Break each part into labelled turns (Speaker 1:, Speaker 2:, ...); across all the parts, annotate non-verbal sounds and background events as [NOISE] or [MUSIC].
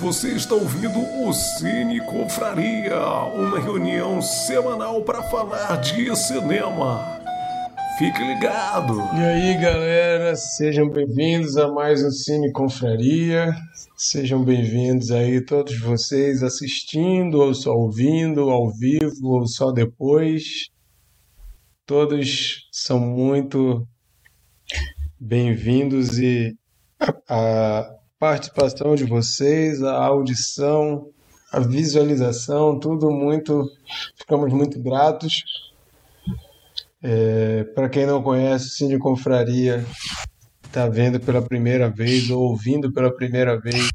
Speaker 1: Você está ouvindo o Cine Confraria, uma reunião semanal para falar de cinema. Fique ligado!
Speaker 2: E aí, galera, sejam bem-vindos a mais um Cine Confraria. Sejam bem-vindos aí todos vocês assistindo ou só ouvindo ao vivo ou só depois. Todos são muito bem-vindos e a, a participação de vocês, a audição, a visualização, tudo muito. Ficamos muito gratos. É, Para quem não conhece, o Cine Confraria está vendo pela primeira vez ou ouvindo pela primeira vez.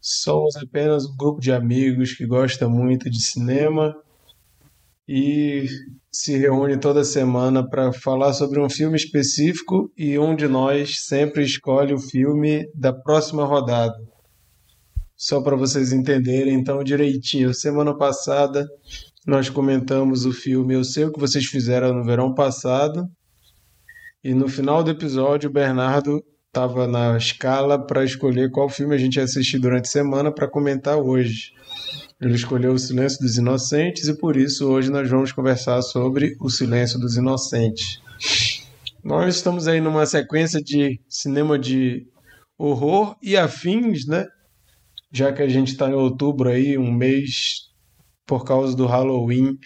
Speaker 2: Somos apenas um grupo de amigos que gosta muito de cinema e se reúne toda semana para falar sobre um filme específico e um de nós sempre escolhe o filme da próxima rodada. Só para vocês entenderem então direitinho, semana passada nós comentamos o filme Eu Sei o que vocês fizeram no verão passado. E no final do episódio, o Bernardo estava na escala para escolher qual filme a gente ia assistir durante a semana para comentar hoje. Ele escolheu O Silêncio dos Inocentes e por isso hoje nós vamos conversar sobre O Silêncio dos Inocentes. Nós estamos aí numa sequência de cinema de horror e afins, né? Já que a gente está em outubro aí, um mês por causa do Halloween.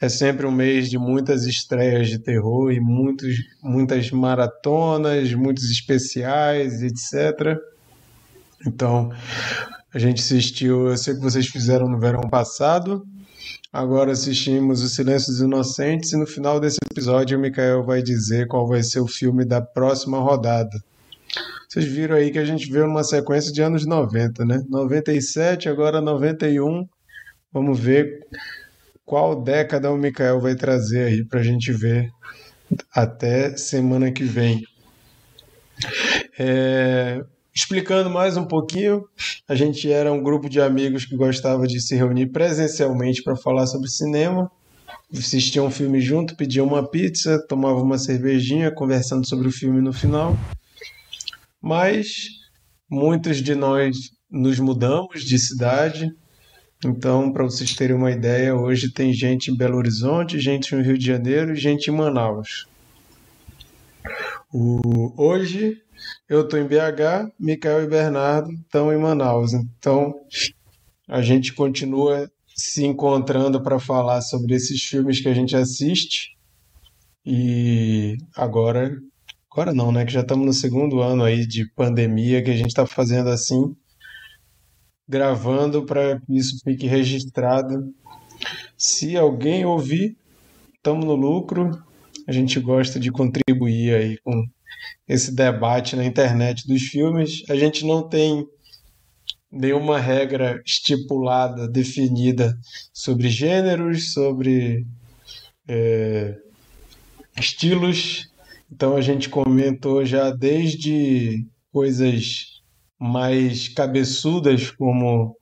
Speaker 2: É sempre um mês de muitas estreias de terror e muitos, muitas maratonas, muitos especiais, etc. Então, a gente assistiu, eu sei que vocês fizeram no verão passado. Agora assistimos O Silêncio dos Inocentes e no final desse episódio o Mikael vai dizer qual vai ser o filme da próxima rodada. Vocês viram aí que a gente veio numa sequência de anos 90, né? 97, agora 91 Vamos ver qual década o Mikael vai trazer aí para a gente ver até semana que vem. É, explicando mais um pouquinho, a gente era um grupo de amigos que gostava de se reunir presencialmente para falar sobre cinema. Assistia um filme junto, pedia uma pizza, tomava uma cervejinha, conversando sobre o filme no final. Mas muitos de nós nos mudamos de cidade, então, para vocês terem uma ideia, hoje tem gente em Belo Horizonte, gente no Rio de Janeiro e gente em Manaus. O... Hoje eu estou em BH, Micael e Bernardo estão em Manaus. Então, a gente continua se encontrando para falar sobre esses filmes que a gente assiste. E agora, agora não, né? Que já estamos no segundo ano aí de pandemia que a gente está fazendo assim gravando para que isso fique registrado. Se alguém ouvir, estamos no lucro. A gente gosta de contribuir aí com esse debate na internet dos filmes. A gente não tem nenhuma regra estipulada, definida sobre gêneros, sobre é, estilos. Então a gente comentou já desde coisas mais cabeçudas como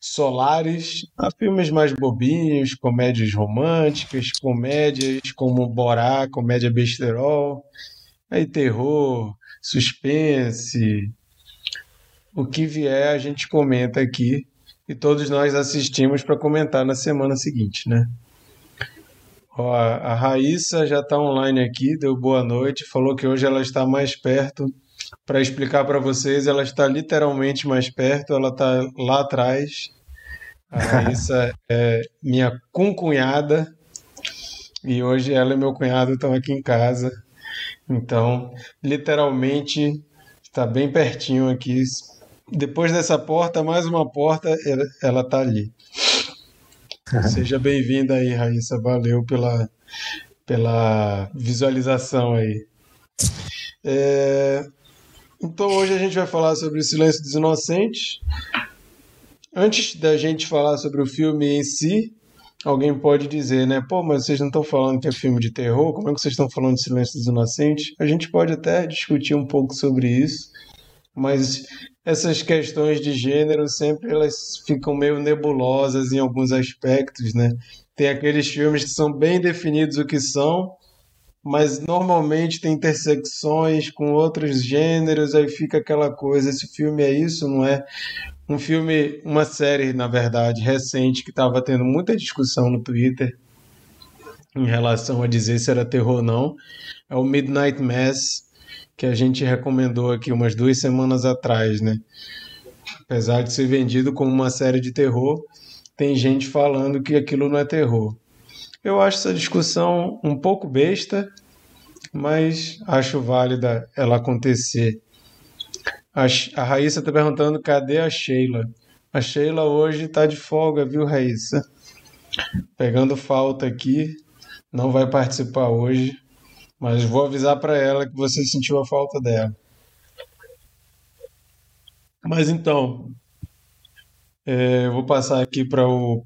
Speaker 2: Solares, a filmes mais bobinhos, comédias românticas, comédias como Borá, comédia besterol, aí terror, suspense, o que vier a gente comenta aqui e todos nós assistimos para comentar na semana seguinte, né? Ó, a Raíssa já está online aqui, deu boa noite, falou que hoje ela está mais perto para explicar para vocês, ela está literalmente mais perto, ela está lá atrás. A [LAUGHS] Raíssa é minha concunhada e hoje ela e meu cunhado estão aqui em casa. Então, literalmente, está bem pertinho aqui. Depois dessa porta, mais uma porta, ela está ali. [LAUGHS] Seja bem-vinda aí, Raíssa. Valeu pela, pela visualização aí. É, então hoje a gente vai falar sobre o Silêncio dos Inocentes. Antes da gente falar sobre o filme em si, alguém pode dizer, né? Pô, mas vocês não estão falando que é filme de terror? Como é que vocês estão falando de Silêncio dos Inocentes? A gente pode até discutir um pouco sobre isso, mas essas questões de gênero sempre elas ficam meio nebulosas em alguns aspectos, né? Tem aqueles filmes que são bem definidos o que são, mas normalmente tem intersecções com outros gêneros, aí fica aquela coisa, esse filme é isso, não é? Um filme, uma série, na verdade, recente que estava tendo muita discussão no Twitter em relação a dizer se era terror ou não, é o Midnight Mass, que a gente recomendou aqui umas duas semanas atrás, né? Apesar de ser vendido como uma série de terror, tem gente falando que aquilo não é terror. Eu acho essa discussão um pouco besta, mas acho válida ela acontecer. A, Raíssa está perguntando cadê a Sheila. A Sheila hoje está de folga, viu, Raíssa? Pegando falta aqui, não vai participar hoje, mas vou avisar para ela que você sentiu a falta dela. Mas então, é, eu vou passar aqui para o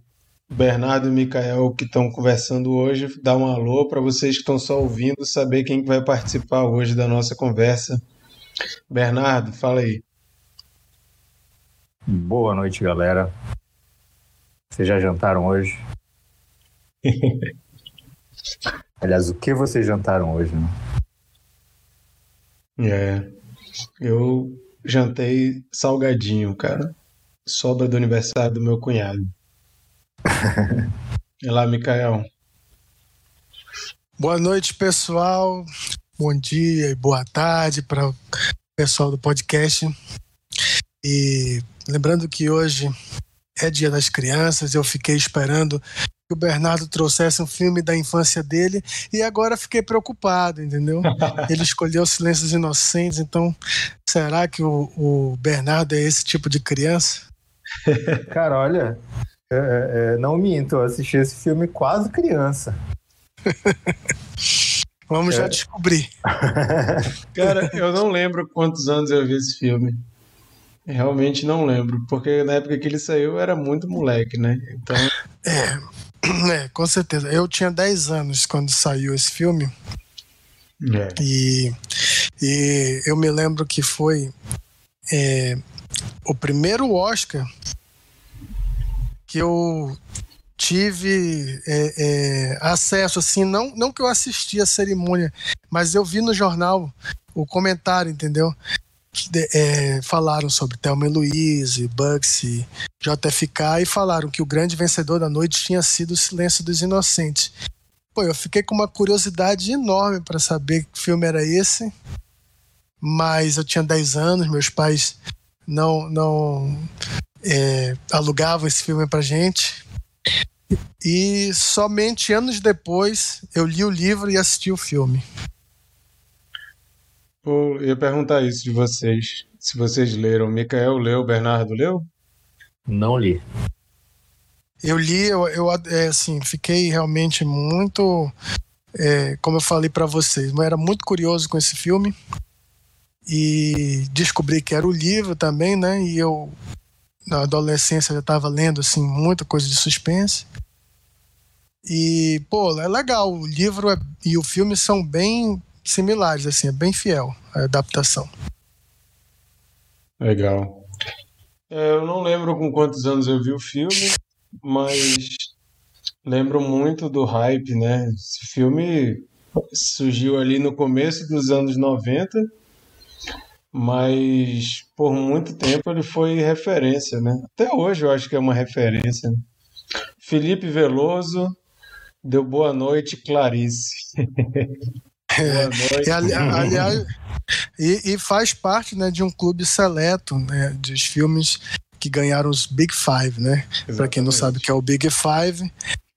Speaker 2: Bernardo e o Mikael que estão conversando hoje, dar um alô para vocês que estão só ouvindo, saber quem vai participar hoje da nossa conversa. Bernardo, fala aí.
Speaker 3: Boa noite, galera. Vocês já jantaram hoje? [LAUGHS] Aliás, o que vocês jantaram hoje, né?
Speaker 2: É, eu jantei salgadinho, cara. Sobra do aniversário do meu cunhado. [LAUGHS] E lá, Micael.
Speaker 4: Boa noite, pessoal. Bom dia e boa tarde para pessoal do podcast. E lembrando que hoje é Dia das Crianças, eu fiquei esperando que o Bernardo trouxesse um filme da infância dele e agora fiquei preocupado, entendeu? [LAUGHS] Ele escolheu Silêncios Inocentes, então será que o, o Bernardo é esse tipo de criança? [LAUGHS]
Speaker 3: Cara, olha, é, é, não minto, eu assisti esse filme quase criança. [LAUGHS]
Speaker 4: Vamos é. já descobrir. [LAUGHS]
Speaker 2: Cara, eu não lembro quantos anos eu vi esse filme. Realmente não lembro, porque na época que ele saiu eu era muito moleque, né? Então.
Speaker 4: É, [CLEARS THROAT] é com certeza. Eu tinha 10 anos quando saiu esse filme. É. E, e eu me lembro que foi é, o primeiro Oscar que eu tive é, é, acesso, assim, não, não que eu assisti a cerimônia, mas eu vi no jornal o comentário, entendeu? Que, é, falaram sobre Thelma e Louise, Bugsy, JFK e falaram que o grande vencedor da noite tinha sido o Silêncio dos Inocentes. Pô, eu fiquei com uma curiosidade enorme para saber que filme era esse, mas eu tinha 10 anos, meus pais não não é, alugavam esse filme pra gente. E somente anos depois eu li o livro e assisti o filme.
Speaker 2: Pô, eu ia perguntar isso de vocês. Se vocês leram. Micael leu, Bernardo leu?
Speaker 3: Não li.
Speaker 4: Eu li, eu, eu é, assim, fiquei realmente muito. É, como eu falei para vocês, eu era muito curioso com esse filme e descobri que era o livro também, né? E eu na adolescência já estava lendo assim muita coisa de suspense. E, pô, é legal. O livro é, e o filme são bem similares, assim, é bem fiel a adaptação.
Speaker 2: Legal. É, eu não lembro com quantos anos eu vi o filme, mas lembro muito do hype, né? Esse filme surgiu ali no começo dos anos 90 mas por muito tempo ele foi referência, né? Até hoje eu acho que é uma referência. Felipe Veloso deu boa noite, Clarice. [LAUGHS]
Speaker 4: boa noite. ali, aliás, e, e, faz parte né, de um clube seleto né, dos filmes que ganharam os Big Five, né? Para quem não sabe o que é o Big Five,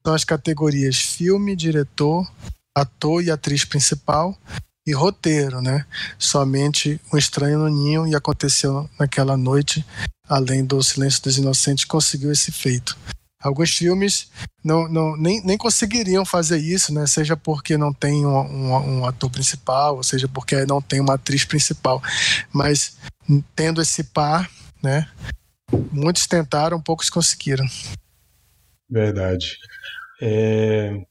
Speaker 4: são as categorias filme, diretor, ator e atriz principal e roteiro, né? Somente um estranho no ninho e aconteceu naquela noite, além do Silêncio dos Inocentes, conseguiu esse feito. Alguns filmes não, não, nem, nem conseguiriam fazer isso, né? Seja porque não tem um, um, um ator principal, ou seja porque não tem uma atriz principal. Mas tendo esse par, né? Muitos tentaram, poucos conseguiram.
Speaker 2: Verdade. É...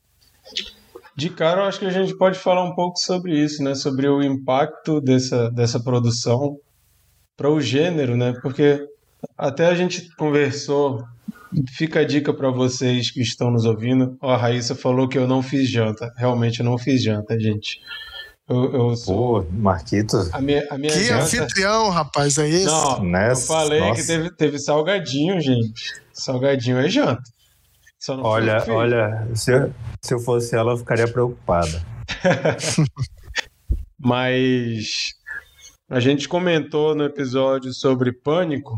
Speaker 2: De cara, eu acho que a gente pode falar um pouco sobre isso, né? Sobre o impacto dessa, dessa produção para o gênero, né? Porque até a gente conversou. Fica a dica para vocês que estão nos ouvindo. Ó, a Raíssa falou que eu não fiz janta. Realmente eu não fiz janta, gente. Eu, eu sou.
Speaker 3: Pô, Marquitos.
Speaker 2: A minha, a minha
Speaker 4: Que
Speaker 2: janta...
Speaker 4: anfitrião, rapaz, é esse?
Speaker 2: Não,
Speaker 3: Nessa-
Speaker 2: eu falei
Speaker 3: nossa.
Speaker 2: que teve, teve salgadinho, gente. Salgadinho é janta.
Speaker 3: Olha, olha, se eu, se eu fosse ela, eu ficaria preocupada. [LAUGHS]
Speaker 2: Mas a gente comentou no episódio sobre pânico.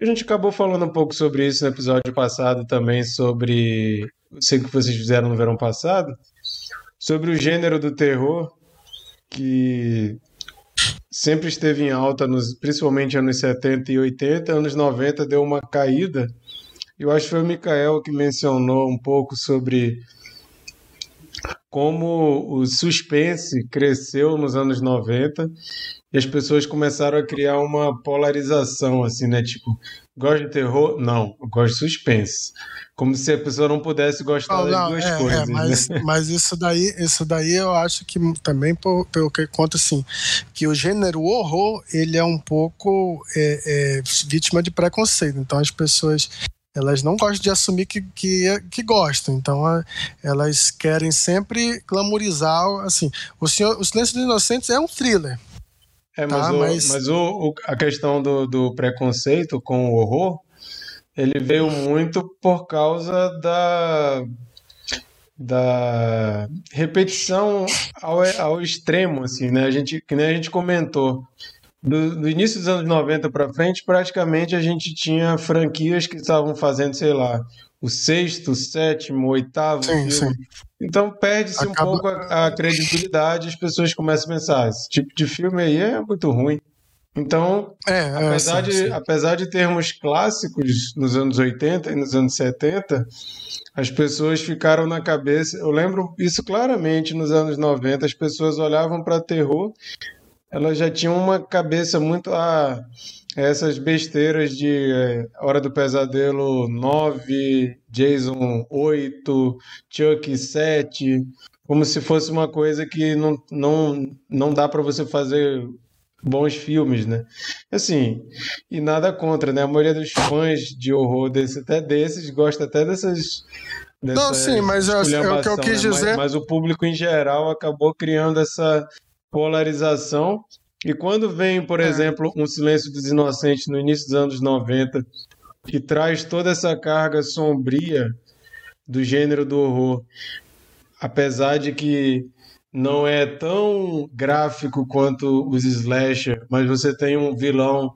Speaker 2: A gente acabou falando um pouco sobre isso no episódio passado também, sobre. Sei que vocês fizeram no verão passado. Sobre o gênero do terror, que sempre esteve em alta, nos, principalmente anos 70 e 80. Anos 90 deu uma caída. Eu acho que foi o Mikael que mencionou um pouco sobre como o suspense cresceu nos anos 90 e as pessoas começaram a criar uma polarização, assim, né? Tipo, gosto de terror? Não, eu gosto de suspense. Como se a pessoa não pudesse gostar
Speaker 4: Não,
Speaker 2: das
Speaker 4: não,
Speaker 2: duas
Speaker 4: é,
Speaker 2: coisas.
Speaker 4: é, mas,
Speaker 2: né? [LAUGHS]
Speaker 4: mas isso daí, isso daí eu acho que também por- pelo que conta assim, que o gênero horror ele é um pouco é, é, vítima de preconceito. Então as pessoas elas não gostam de assumir que, que, que gostam. Então a- elas querem sempre glamorizar assim. O senhor, o Silêncio dos Inocentes é um thriller.
Speaker 2: É, mas,
Speaker 4: Tá,
Speaker 2: o-
Speaker 4: mas-
Speaker 2: mas o, o- a questão do, do preconceito com o horror, ele veio muito por causa da, da repetição ao, ao extremo, assim, né? A gente, que nem a gente comentou. Do, do início dos anos 90 para frente, praticamente a gente tinha franquias que estavam fazendo, sei lá, o sexto, o sétimo, o oitavo
Speaker 4: Sim,
Speaker 2: filme. Então perde-se um
Speaker 4: Acaba-
Speaker 2: pouco a, a credibilidade, as pessoas começam a pensar, "Ah, esse tipo de filme aí é muito ruim. Então,
Speaker 4: É, é,
Speaker 2: apesar,
Speaker 4: sim,
Speaker 2: de,
Speaker 4: sim.
Speaker 2: apesar de termos clássicos nos anos 80 e nos anos 70, as pessoas ficaram na cabeça. Eu lembro isso claramente nos anos 90, as pessoas olhavam para terror, elas já tinham uma cabeça muito a essas besteiras de é, Hora do Pesadelo 9, Jason 8, Chuck 7, como se fosse uma coisa que não, não, não dá para você fazer bons filmes, né? Assim, e nada contra, né? A maioria dos fãs de horror desse, até desses gosta até dessas.
Speaker 4: Não, sim, mas é- é o que eu quis
Speaker 2: né? Mas-
Speaker 4: dizer.
Speaker 2: Mas, o público em geral acabou criando essa polarização. E quando vem, por
Speaker 4: É.
Speaker 2: exemplo, Um Silêncio dos Inocentes no início dos anos 90, que traz toda essa carga sombria do gênero do horror, apesar de que não é tão gráfico quanto os slasher, mas você tem um vilão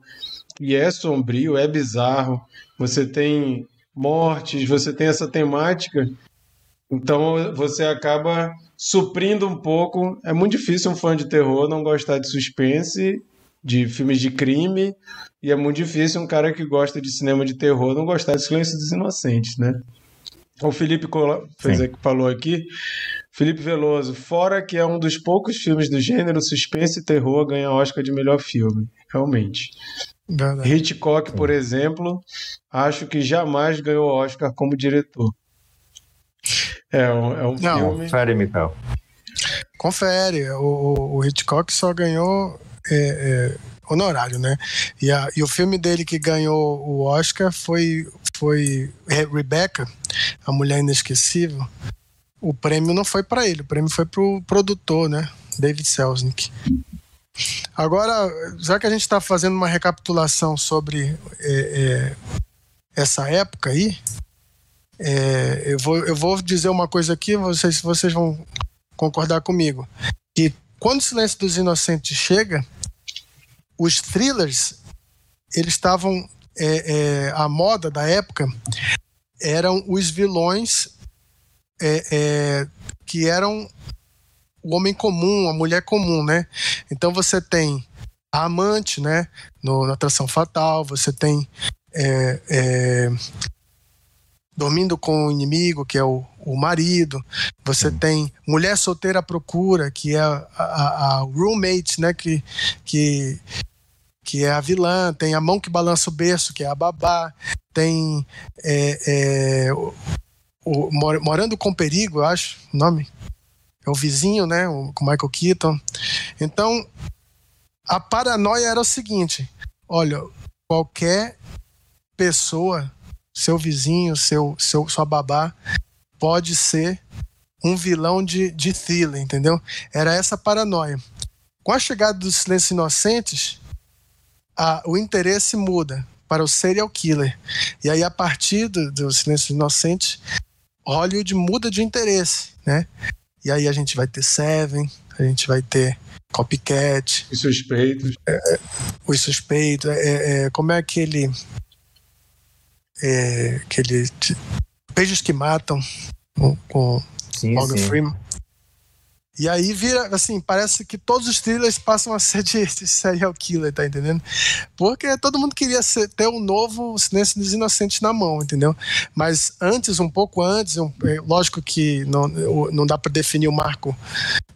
Speaker 2: que é sombrio, é bizarro, você tem mortes, você tem essa temática, então você acaba suprindo um pouco. É muito difícil um fã de terror não gostar de suspense, de filmes de crime, e é muito difícil um cara que gosta de cinema de terror não gostar de Silêncio dos Inocentes, né? O Felipe Cola- fez aqui- falou aqui, Felipe Veloso, fora que é um dos poucos filmes do gênero suspense e terror a ganhar Oscar de melhor filme, realmente.
Speaker 4: Verdade.
Speaker 2: Hitchcock, por exemplo, acho que jamais ganhou Oscar como diretor. É um, é um
Speaker 4: Não.
Speaker 2: filme.
Speaker 3: Confere, Mikael.
Speaker 4: Confere, o, o- Hitchcock só ganhou é, é, honorário, né? E, a- e o filme dele que ganhou o Oscar foi, foi Re- Rebecca, a Mulher Inesquecível. O prêmio não foi para ele, o prêmio foi para o produtor, né? David Selznick. Agora, já que a gente está fazendo uma recapitulação sobre é, é, essa época aí, é, eu, vou, eu vou dizer uma coisa aqui, vocês, vocês vão concordar comigo. Que quando o Silêncio dos Inocentes chega, os thrillers, eles estavam. é, é, a moda da época eram os vilões é, é, que eram o homem comum, a mulher comum, né? Então você tem a amante, né? No, na Atração Fatal, você tem é, é, dormindo com o inimigo, que é o, o marido. Você tem mulher solteira à procura, que é a, a, a roommate, né? Que, que, que é a vilã. Tem a mão que balança o berço, que é a babá. Tem é, é, o, o Mor- Morando com Perigo, eu acho o nome. É o vizinho, né? O, com Michael Keaton. Então, a paranoia era o seguinte: olha, qualquer pessoa seu vizinho, seu, seu, sua babá, pode ser um vilão de, de thriller, entendeu? Era essa paranoia. Com a chegada dos Silêncios Inocentes, a, o interesse muda para o serial killer. E aí, a partir dos do Silêncios Inocentes, Hollywood muda de interesse, né? E aí a gente vai ter Seven, a gente vai ter Copycat.
Speaker 2: Os suspeitos.
Speaker 4: É, é, os suspeitos. É, é, como é aquele. É, aquele. Beijos que matam com sim, Morgan sim. Freeman. E aí vira, assim, parece que todos os thrillers passam a ser de, de serial killer, tá entendendo? Porque todo mundo queria ser, ter um novo Silêncio dos Inocentes na mão, entendeu? Mas antes, um pouco antes, um, é, lógico que não, não dá para definir o marco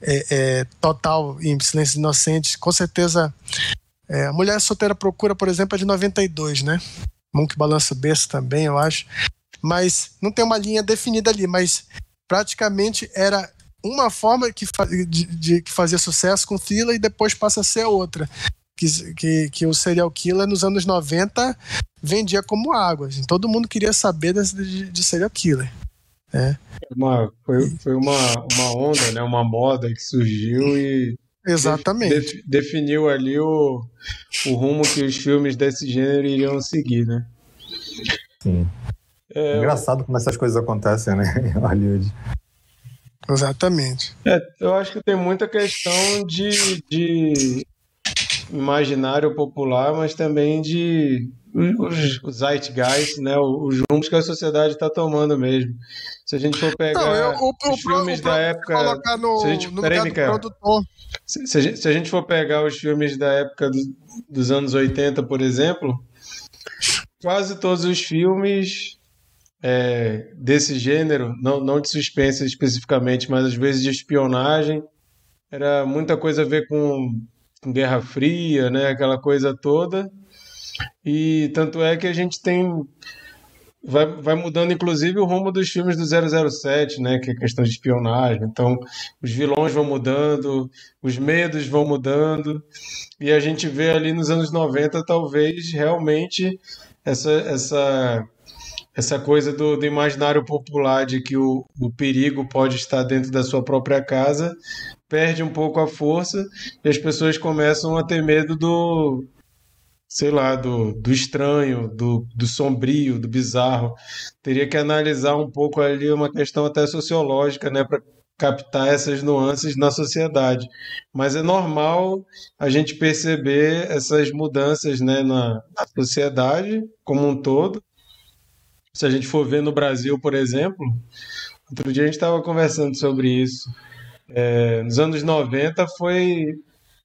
Speaker 4: é, é, total em Silêncio dos Inocentes, com certeza. É, a Mulher Solteira Procura, por exemplo, é de 92, né? Mão que balança o berço também, eu acho. Mas não tem uma linha definida ali, mas praticamente era uma forma que, de, de, que fazia sucesso com thriller e depois passa a ser outra. Que, que, que o serial killer nos anos 90 vendia como água. Assim, todo mundo queria saber de, de, de serial killer.
Speaker 2: Né? Uma, foi foi uma, uma onda, né? uma moda que surgiu e
Speaker 4: Exatamente.
Speaker 2: Def, definiu ali o, o rumo que os filmes desse gênero iriam seguir, né?
Speaker 3: Sim. É, Engraçado como essas coisas acontecem, né, em Hollywood.
Speaker 4: Exatamente.
Speaker 2: É, eu acho que tem muita questão de, de imaginário popular, mas também de os, os zeitgeist, né, os rumos que a sociedade está tomando mesmo. Se a gente for pegar Não, eu, o, os o, filmes o, da época,
Speaker 4: no, se a gente, peraí,
Speaker 2: se, se, a gente, se, a gente, for pegar os filmes da época do, dos anos 80, por exemplo, quase todos os filmes é, desse gênero, não, não de suspense especificamente, mas às vezes de espionagem. Era muita coisa a ver com, com Guerra Fria, né? aquela coisa toda. E tanto é que a gente tem. Vai, vai mudando, inclusive, o rumo dos filmes do 007, né? Que é questão de espionagem. Então, os vilões vão mudando, os medos vão mudando. E a gente vê ali nos anos 90, talvez, realmente, essa, essa essa coisa do, do imaginário popular de que o, o perigo pode estar dentro da sua própria casa perde um pouco a força e as pessoas começam a ter medo do sei lá, do, do estranho, do, do sombrio, do bizarro. Teria que analisar um pouco ali uma questão até sociológica, né, para captar essas nuances na sociedade. Mas é normal a gente perceber essas mudanças né, na, na sociedade como um todo se a gente for ver no Brasil, por exemplo, outro dia a gente estava conversando sobre isso. É, nos anos 90 foi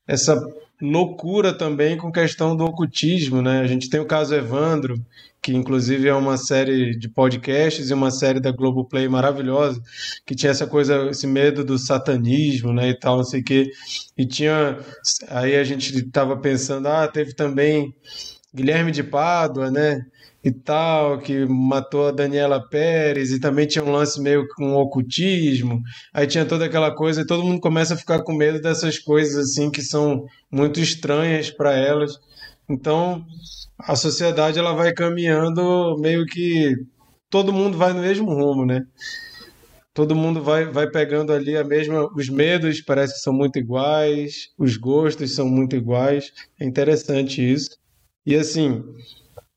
Speaker 2: essa loucura também com questão do ocultismo, né? A gente tem o caso Evandro, que inclusive é uma série de podcasts e uma série da Globoplay maravilhosa, que tinha essa coisa, esse medo do satanismo, né, e tal, não sei o quê. E tinha aí a gente estava pensando, ah, teve também Guilherme de Pádua, né? e tal, que matou a Daniela Pérez, e também tinha um lance meio com ocultismo, aí tinha toda aquela coisa, e todo mundo começa a ficar com medo dessas coisas assim que são muito estranhas para elas. Então, a sociedade ela vai caminhando meio que todo mundo vai no mesmo rumo, né? Todo mundo vai, vai pegando ali a mesma. Os medos parece que são muito iguais, os gostos são muito iguais. É interessante isso. E assim,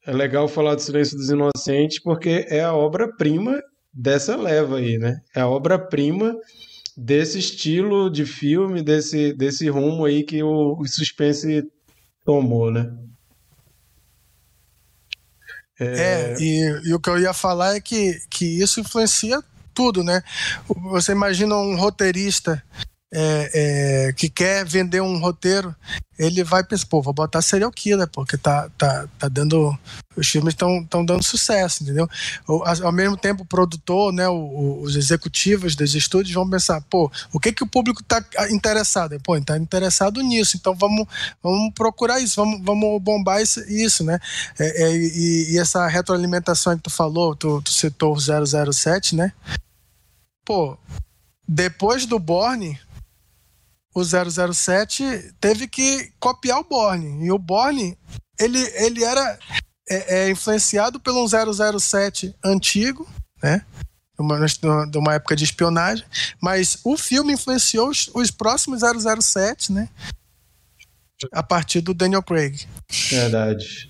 Speaker 2: é legal falar do Silêncio dos Inocentes porque é a obra-prima dessa leva aí, né? É a obra-prima desse estilo de filme, desse, desse rumo aí que o, o suspense tomou, né?
Speaker 4: É, é e, e, o que eu ia falar é que, que isso influencia tudo, né? Você imagina um roteirista é, é, que quer vender um roteiro, ele vai pensar, pô, vou botar serial killer, porque tá, tá, tá dando. Os filmes estão dando sucesso, entendeu? Ao mesmo tempo, o produtor, né, os executivos dos estúdios vão pensar, pô, o que, que o público está interessado? Pô, está interessado nisso, então vamos, vamos procurar isso, vamos, vamos bombar isso, isso né? É, é, e, e, essa retroalimentação que tu falou, tu, tu citou o 007, né? Pô, depois do Borne, o 007 teve que copiar o Borne. E o Borne, ele, ele era é, é, influenciado pelo 007 antigo, né? de uma época de espionagem, mas o filme influenciou os, os próximos 007, né? A partir do Daniel Craig.
Speaker 2: Verdade.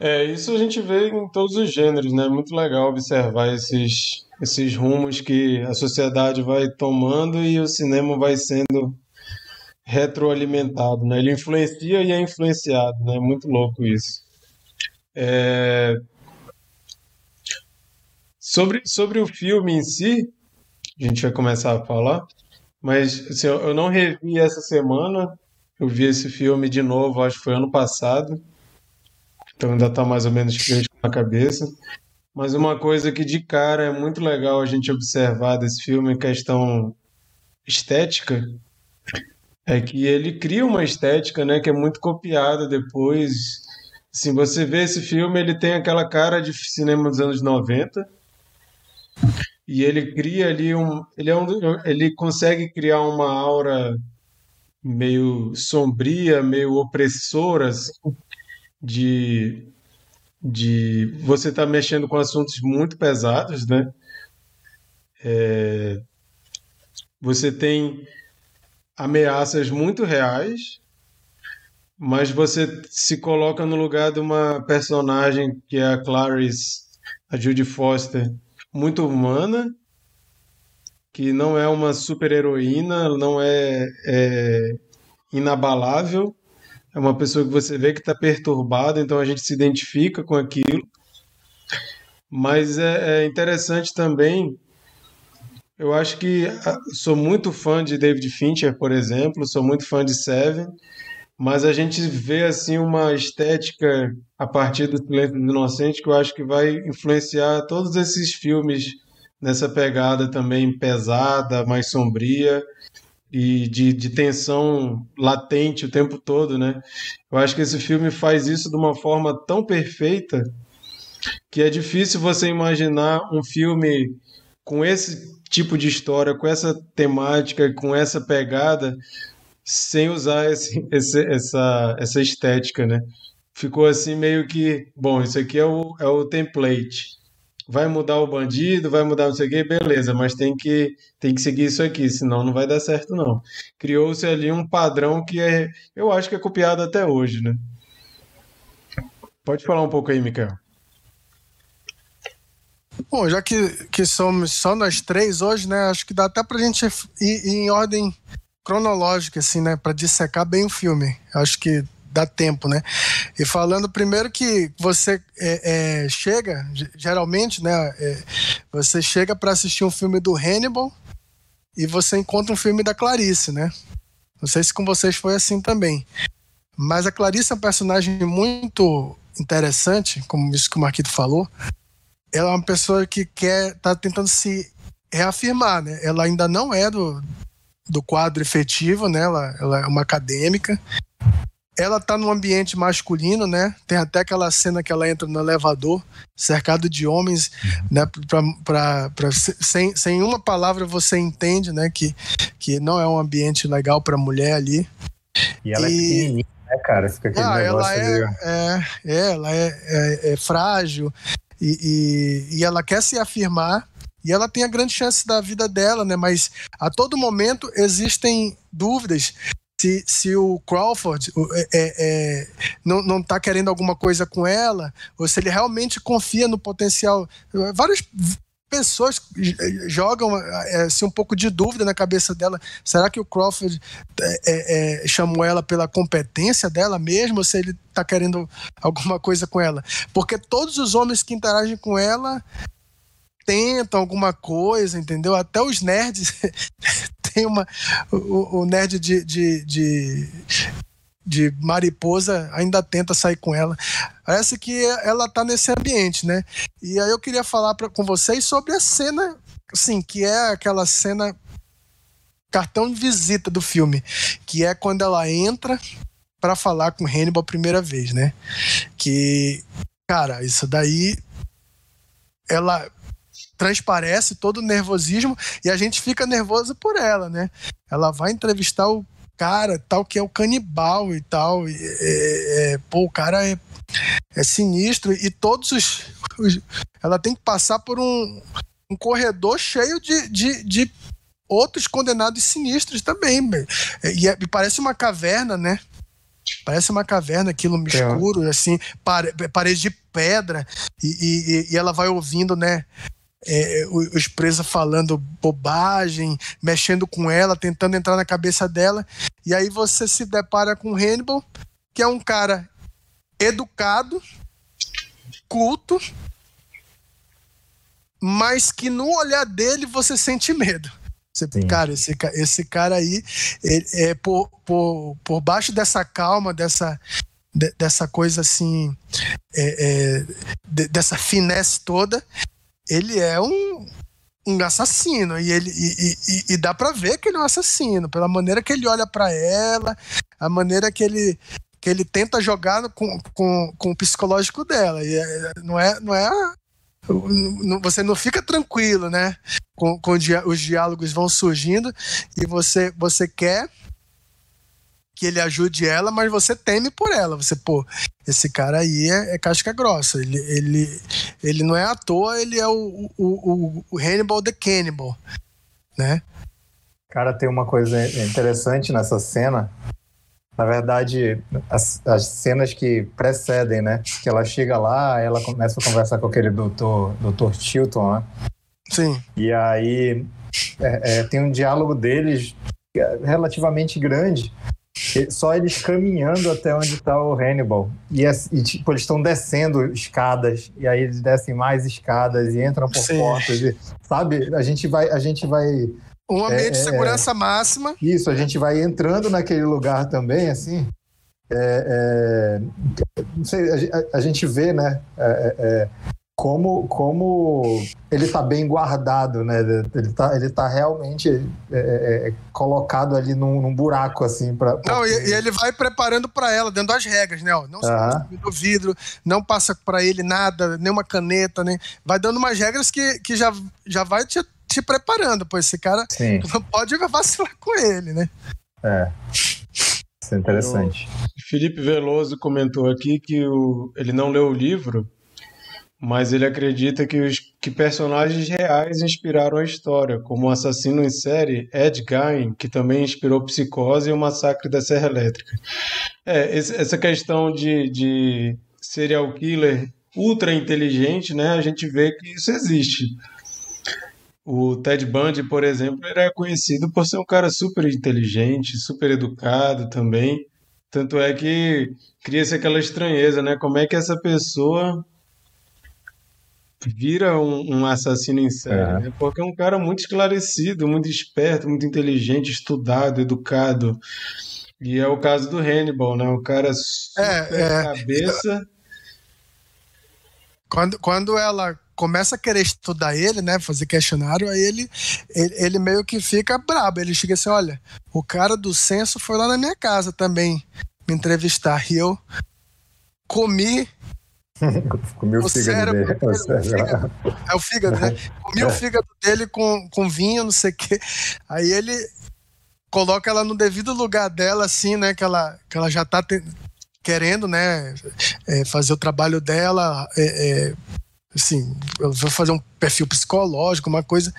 Speaker 2: É, isso a gente vê em todos os gêneros, né? Muito legal observar esses, esses rumos que a sociedade vai tomando e o cinema vai sendo retroalimentado, né? Ele influencia e é influenciado, né? Muito louco isso. É... Sobre, sobre o filme em si, a gente vai começar a falar, mas assim, eu não revi essa semana, eu vi esse filme de novo, acho que foi ano passado, então ainda está mais ou menos fresco na cabeça. Mas uma coisa que de cara é muito legal a gente observar desse filme, questão estética, é que ele cria uma estética, né, que é muito copiada depois. Assim, você vê esse filme, ele tem aquela cara de cinema dos anos 90. E ele cria ali um, ele é um, ele consegue criar uma aura meio sombria, meio opressora assim, de de você estar tá mexendo com assuntos muito pesados, né? É, você tem ameaças muito reais, mas você se coloca no lugar de uma personagem que é a Clarice, a Judy Foster, muito humana, que não é uma super heroína, não é, é inabalável, é uma pessoa que você vê que está perturbada, então a gente se identifica com aquilo. Mas é, é interessante também eu acho que ah, sou muito fã de David Fincher, por exemplo, sou muito fã de Seven, mas a gente vê assim uma estética a partir do Silêncio do Inocente que eu acho que vai influenciar todos esses filmes nessa pegada também pesada, mais sombria e de, de tensão latente o tempo todo, né? Eu acho que esse filme faz isso de uma forma tão perfeita que é difícil você imaginar um filme com esse tipo de história, com essa temática, com essa pegada, sem usar esse, esse, essa, essa estética, né? Ficou assim meio que, bom, isso aqui é o, é o template. Vai mudar o bandido, vai mudar não sei o quê, beleza, mas tem que, tem que seguir isso aqui, senão não vai dar certo, não. Criou-se ali um padrão que é, eu acho que é copiado até hoje, né? Pode falar um pouco aí, Michael.
Speaker 4: Bom, já que, que somos só nós três hoje, né? Acho que dá até pra gente ir, ir em ordem cronológica, assim, né? Pra dissecar bem o filme. Acho que dá tempo, né? E falando primeiro que você é, é, chega, geralmente, né? É, você chega para assistir um filme do Hannibal e você encontra um filme da Clarice, né? Não sei se com vocês foi assim também. Mas a Clarice é um personagem muito interessante, como isso que o Marquito falou, ela é uma pessoa que quer tá tentando se reafirmar, né? Ela ainda não é do, do quadro efetivo, né? Ela, ela é uma acadêmica. Ela tá num ambiente masculino, né? Tem até aquela cena que ela entra no elevador, cercado de homens, né? Pra, pra, pra, sem, sem uma palavra você entende, né? Que, que não é um ambiente legal para mulher ali.
Speaker 3: E ela é e... é pequenininha, né, cara? Fica aquele ah,
Speaker 4: ela é, é, é, ela é, é, é frágil, e, e, e ela quer se afirmar e ela tem a grande chance da vida dela, né? Mas a todo momento existem dúvidas se, se o Crawford é, é, é, não, não tá querendo alguma coisa com ela, ou se ele realmente confia no potencial. Várias pessoas jogam é, assim, um pouco de dúvida na cabeça dela. Será que o Crawford é, é, é, chamou ela pela competência dela mesmo, ou se ele está querendo alguma coisa com ela? Porque todos os homens que interagem com ela tentam alguma coisa, entendeu? Até os nerds [LAUGHS] tem uma o, o nerd de, de, de de mariposa ainda tenta sair com ela. Parece que ela tá nesse ambiente, né? E aí eu queria falar pra, com vocês sobre a cena, assim, que é aquela cena cartão de visita do filme, que é quando ela entra para falar com Hannibal a primeira vez, né? Que, cara, isso daí ela transparece todo o nervosismo e a gente fica nervoso por ela, né? Ela vai entrevistar o cara tal que é o canibal e tal. E, é, é, pô, o cara é é sinistro e todos os, os ela tem que passar por um, um corredor cheio de, de, de outros condenados sinistros também. E, é, e, parece uma caverna, né? Parece uma caverna, aquilo é. escuro, é. assim, pare, parede de pedra, e, e, e, ela vai ouvindo, né? É, os presos falando bobagem, mexendo com ela, tentando entrar na cabeça dela. E aí você se depara com Hannibal, que é um cara educado, culto, mas que no olhar dele você sente medo. Você, cara, esse, esse cara aí, ele, é, por, por, por baixo dessa calma, dessa, de, dessa coisa assim, é, é, de, dessa finesse toda, ele é um, um assassino e ele e, e, e, dá para ver que ele é um assassino pela maneira que ele olha para ela a maneira que ele que ele tenta jogar com, com, com o psicológico dela e é, não é não é você não fica tranquilo, né? Com, com os diálogos vão surgindo e você, você quer que ele ajude ela, mas você teme por ela. Você, pô, esse cara aí é, é casca grossa. Ele, ele, ele não é à toa, ele é o, o, o, Hannibal the Cannibal, né?
Speaker 3: Cara, tem uma coisa interessante nessa cena, na verdade, as, as, cenas que precedem, né? Que ela chega lá, ela começa a conversar com aquele doutor, doutor Chilton, né?
Speaker 4: Sim.
Speaker 3: E aí é, é, tem um diálogo deles relativamente grande, só eles caminhando até onde está o Hannibal. E, e tipo, eles estão descendo escadas, e aí eles descem mais escadas e entram por Sim. portas. E, sabe, a gente vai. A gente vai
Speaker 4: um ambiente é, de segurança máxima.
Speaker 3: Isso, a gente vai entrando naquele lugar também, assim. É, é, não sei, a, a, gente vê, né? É, é, como, como ele está bem guardado, né? Ele está ele tá realmente colocado ali num, num, buraco, assim. Pra,
Speaker 4: Não, e, e, ele vai preparando para ela, dentro das regras, né? Não se uhum. do vidro, não passa para ele nada, nenhuma caneta, né? Vai dando umas regras que, que já, já vai te te preparando, pois esse cara Sim. [LAUGHS] não pode vacilar com ele, né?
Speaker 3: É. Isso é interessante.
Speaker 2: O Felipe Veloso comentou aqui que o, ele não leu o livro, mas ele acredita que, os, que personagens reais inspiraram a história, como o assassino em série Ed Gein, que também inspirou Psicose e o Massacre da Serra Elétrica. É, essa questão de, de serial killer ultra inteligente, né, a gente vê que isso existe. O Ted Bundy, por exemplo, era conhecido por ser um cara super inteligente, super educado também. Tanto é que cria-se aquela estranheza, né? Como é que essa pessoa vira um, um assassino em série? É. Né? Porque é um cara muito esclarecido, muito esperto, muito inteligente, estudado, educado. E é o caso do Hannibal, né? O cara super é, é. cabeça.
Speaker 4: Quando, quando ela começa a querer estudar ele, né, fazer questionário, aí ele, ele, ele, meio que fica brabo. Ele chega assim: olha, o cara do censo foi lá na minha casa também me entrevistar. E eu comi. [LAUGHS]
Speaker 3: comi o, o fígado cérebro, dele. O
Speaker 4: fígado, é o fígado, né? [LAUGHS] Comi o fígado dele com, com vinho, não sei o quê. Aí ele coloca ela no devido lugar dela, assim, né? Que ela, que ela já tá te, querendo, né? É, fazer o trabalho dela. É, é, assim, eu vou fazer um perfil psicológico, uma coisa.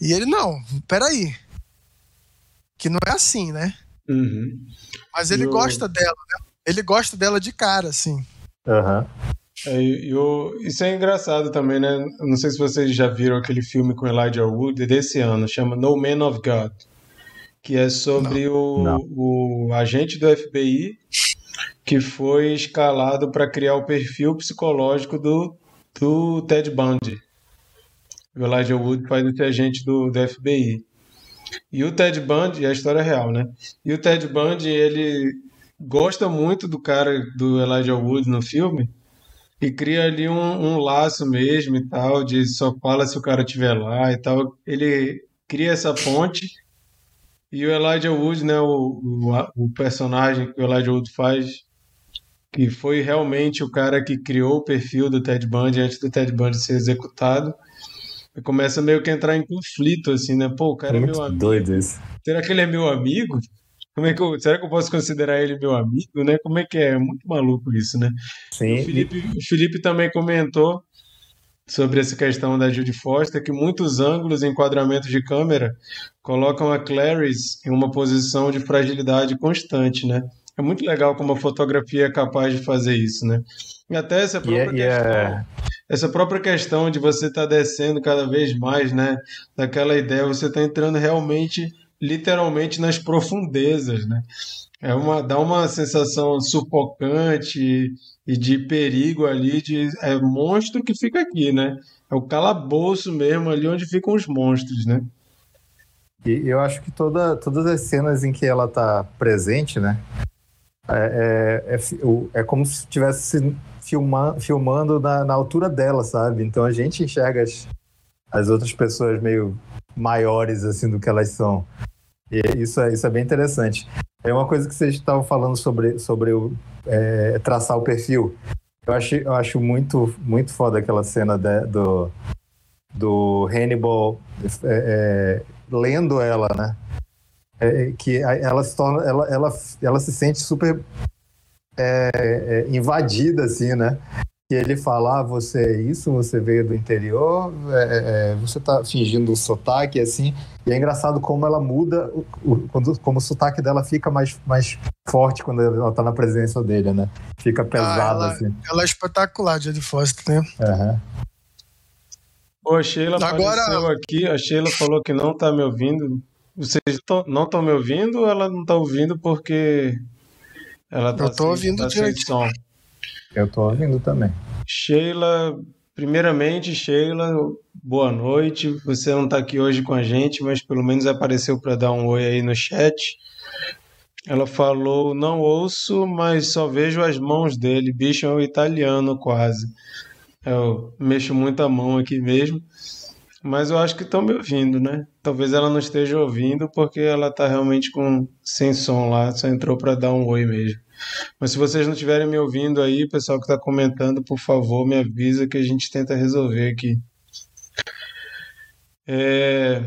Speaker 4: E ele, não, peraí. Que não é assim, né?
Speaker 2: Uhum.
Speaker 4: Mas ele eu... gosta dela, né? Ele gosta dela de cara, assim.
Speaker 3: Aham.
Speaker 2: Uhum. Eu, isso é engraçado também, né? Não sei se vocês já viram aquele filme com Elijah Wood desse ano, chama No Man of God, que é sobre não, o, não. o agente do FBI que foi escalado para criar o perfil psicológico do do Ted Bundy. O Elijah Wood faz esse agente do, do FBI. E o Ted Bundy, é a história real, né? E o Ted Bundy, ele gosta muito do cara do Elijah Wood no filme e cria ali um, um, laço mesmo e tal, de só fala se o cara estiver lá e tal. Ele cria essa ponte e o Elijah Wood, né, o, o, o personagem que o Elijah Wood faz, que foi realmente o cara que criou o perfil do Ted Bundy antes do Ted Bundy ser executado. Começa meio que a entrar em conflito, assim, né? Pô, o cara é, é meu amigo.
Speaker 3: doido isso.
Speaker 2: Será que ele é meu amigo? Como é que eu, será que eu posso considerar ele meu amigo, né? Como é que é? É muito maluco isso, né?
Speaker 3: Sim.
Speaker 2: O Felipe, o Felipe também comentou sobre essa questão da Judy Foster que muitos ângulos e enquadramentos de câmera colocam a Clarice em uma posição de fragilidade constante, né? É muito legal como a fotografia é capaz de fazer isso, né? E até essa própria questão, essa própria questão de você estar tá descendo cada vez mais, né? Daquela ideia, você está entrando realmente, literalmente nas profundezas, né? É uma, dá uma sensação sufocante e de perigo ali, de é monstro que fica aqui, né? É o calabouço mesmo ali onde ficam os monstros, né?
Speaker 3: E eu acho que toda, todas as cenas em que ela está presente, né? É, é, é, é como se estivesse filma, filmando na, na, altura dela, sabe? Então a gente enxerga as, as outras pessoas meio maiores assim do que elas são. E isso é, isso é bem interessante. É uma coisa que vocês estavam falando sobre, sobre o, é, traçar o perfil. Eu acho, eu acho muito, muito foda aquela cena de, do, do Hannibal é, é lendo ela, né? é, que ela se torna, ela, ela, ela se sente super é, é, invadida, assim, né? E ele fala, ah, você é isso, você veio do interior, é, é, você tá fingindo um sotaque, assim. E é engraçado como ela muda, o, o, quando, como o sotaque dela fica mais, mais forte quando ela tá na presença dele, né? Fica pesado, ah, ela, assim.
Speaker 4: Ela é espetacular, Jodie Foster, né?
Speaker 3: Uhum.
Speaker 2: Pô, a Sheila Agora... apareceu aqui, a Sheila falou que não tá me ouvindo. Vocês tão, não estão me ouvindo ou ela não está ouvindo porque ela está
Speaker 4: Eu tô sem, ouvindo tá som?
Speaker 3: Eu tô ouvindo também.
Speaker 2: Sheila, primeiramente, Sheila, boa noite. Você não está aqui hoje com a gente, mas pelo menos apareceu para dar um oi aí no chat. Ela falou: Não ouço, mas só vejo as mãos dele. Bicho é um italiano quase. Eu mexo muito a mão aqui mesmo. Mas eu acho que estão me ouvindo, né? Talvez ela não esteja ouvindo porque ela está realmente com sem som lá, só entrou para dar um oi mesmo. Mas se vocês não estiverem me ouvindo aí, pessoal que está comentando, por favor, me avisa que a gente tenta resolver aqui. É...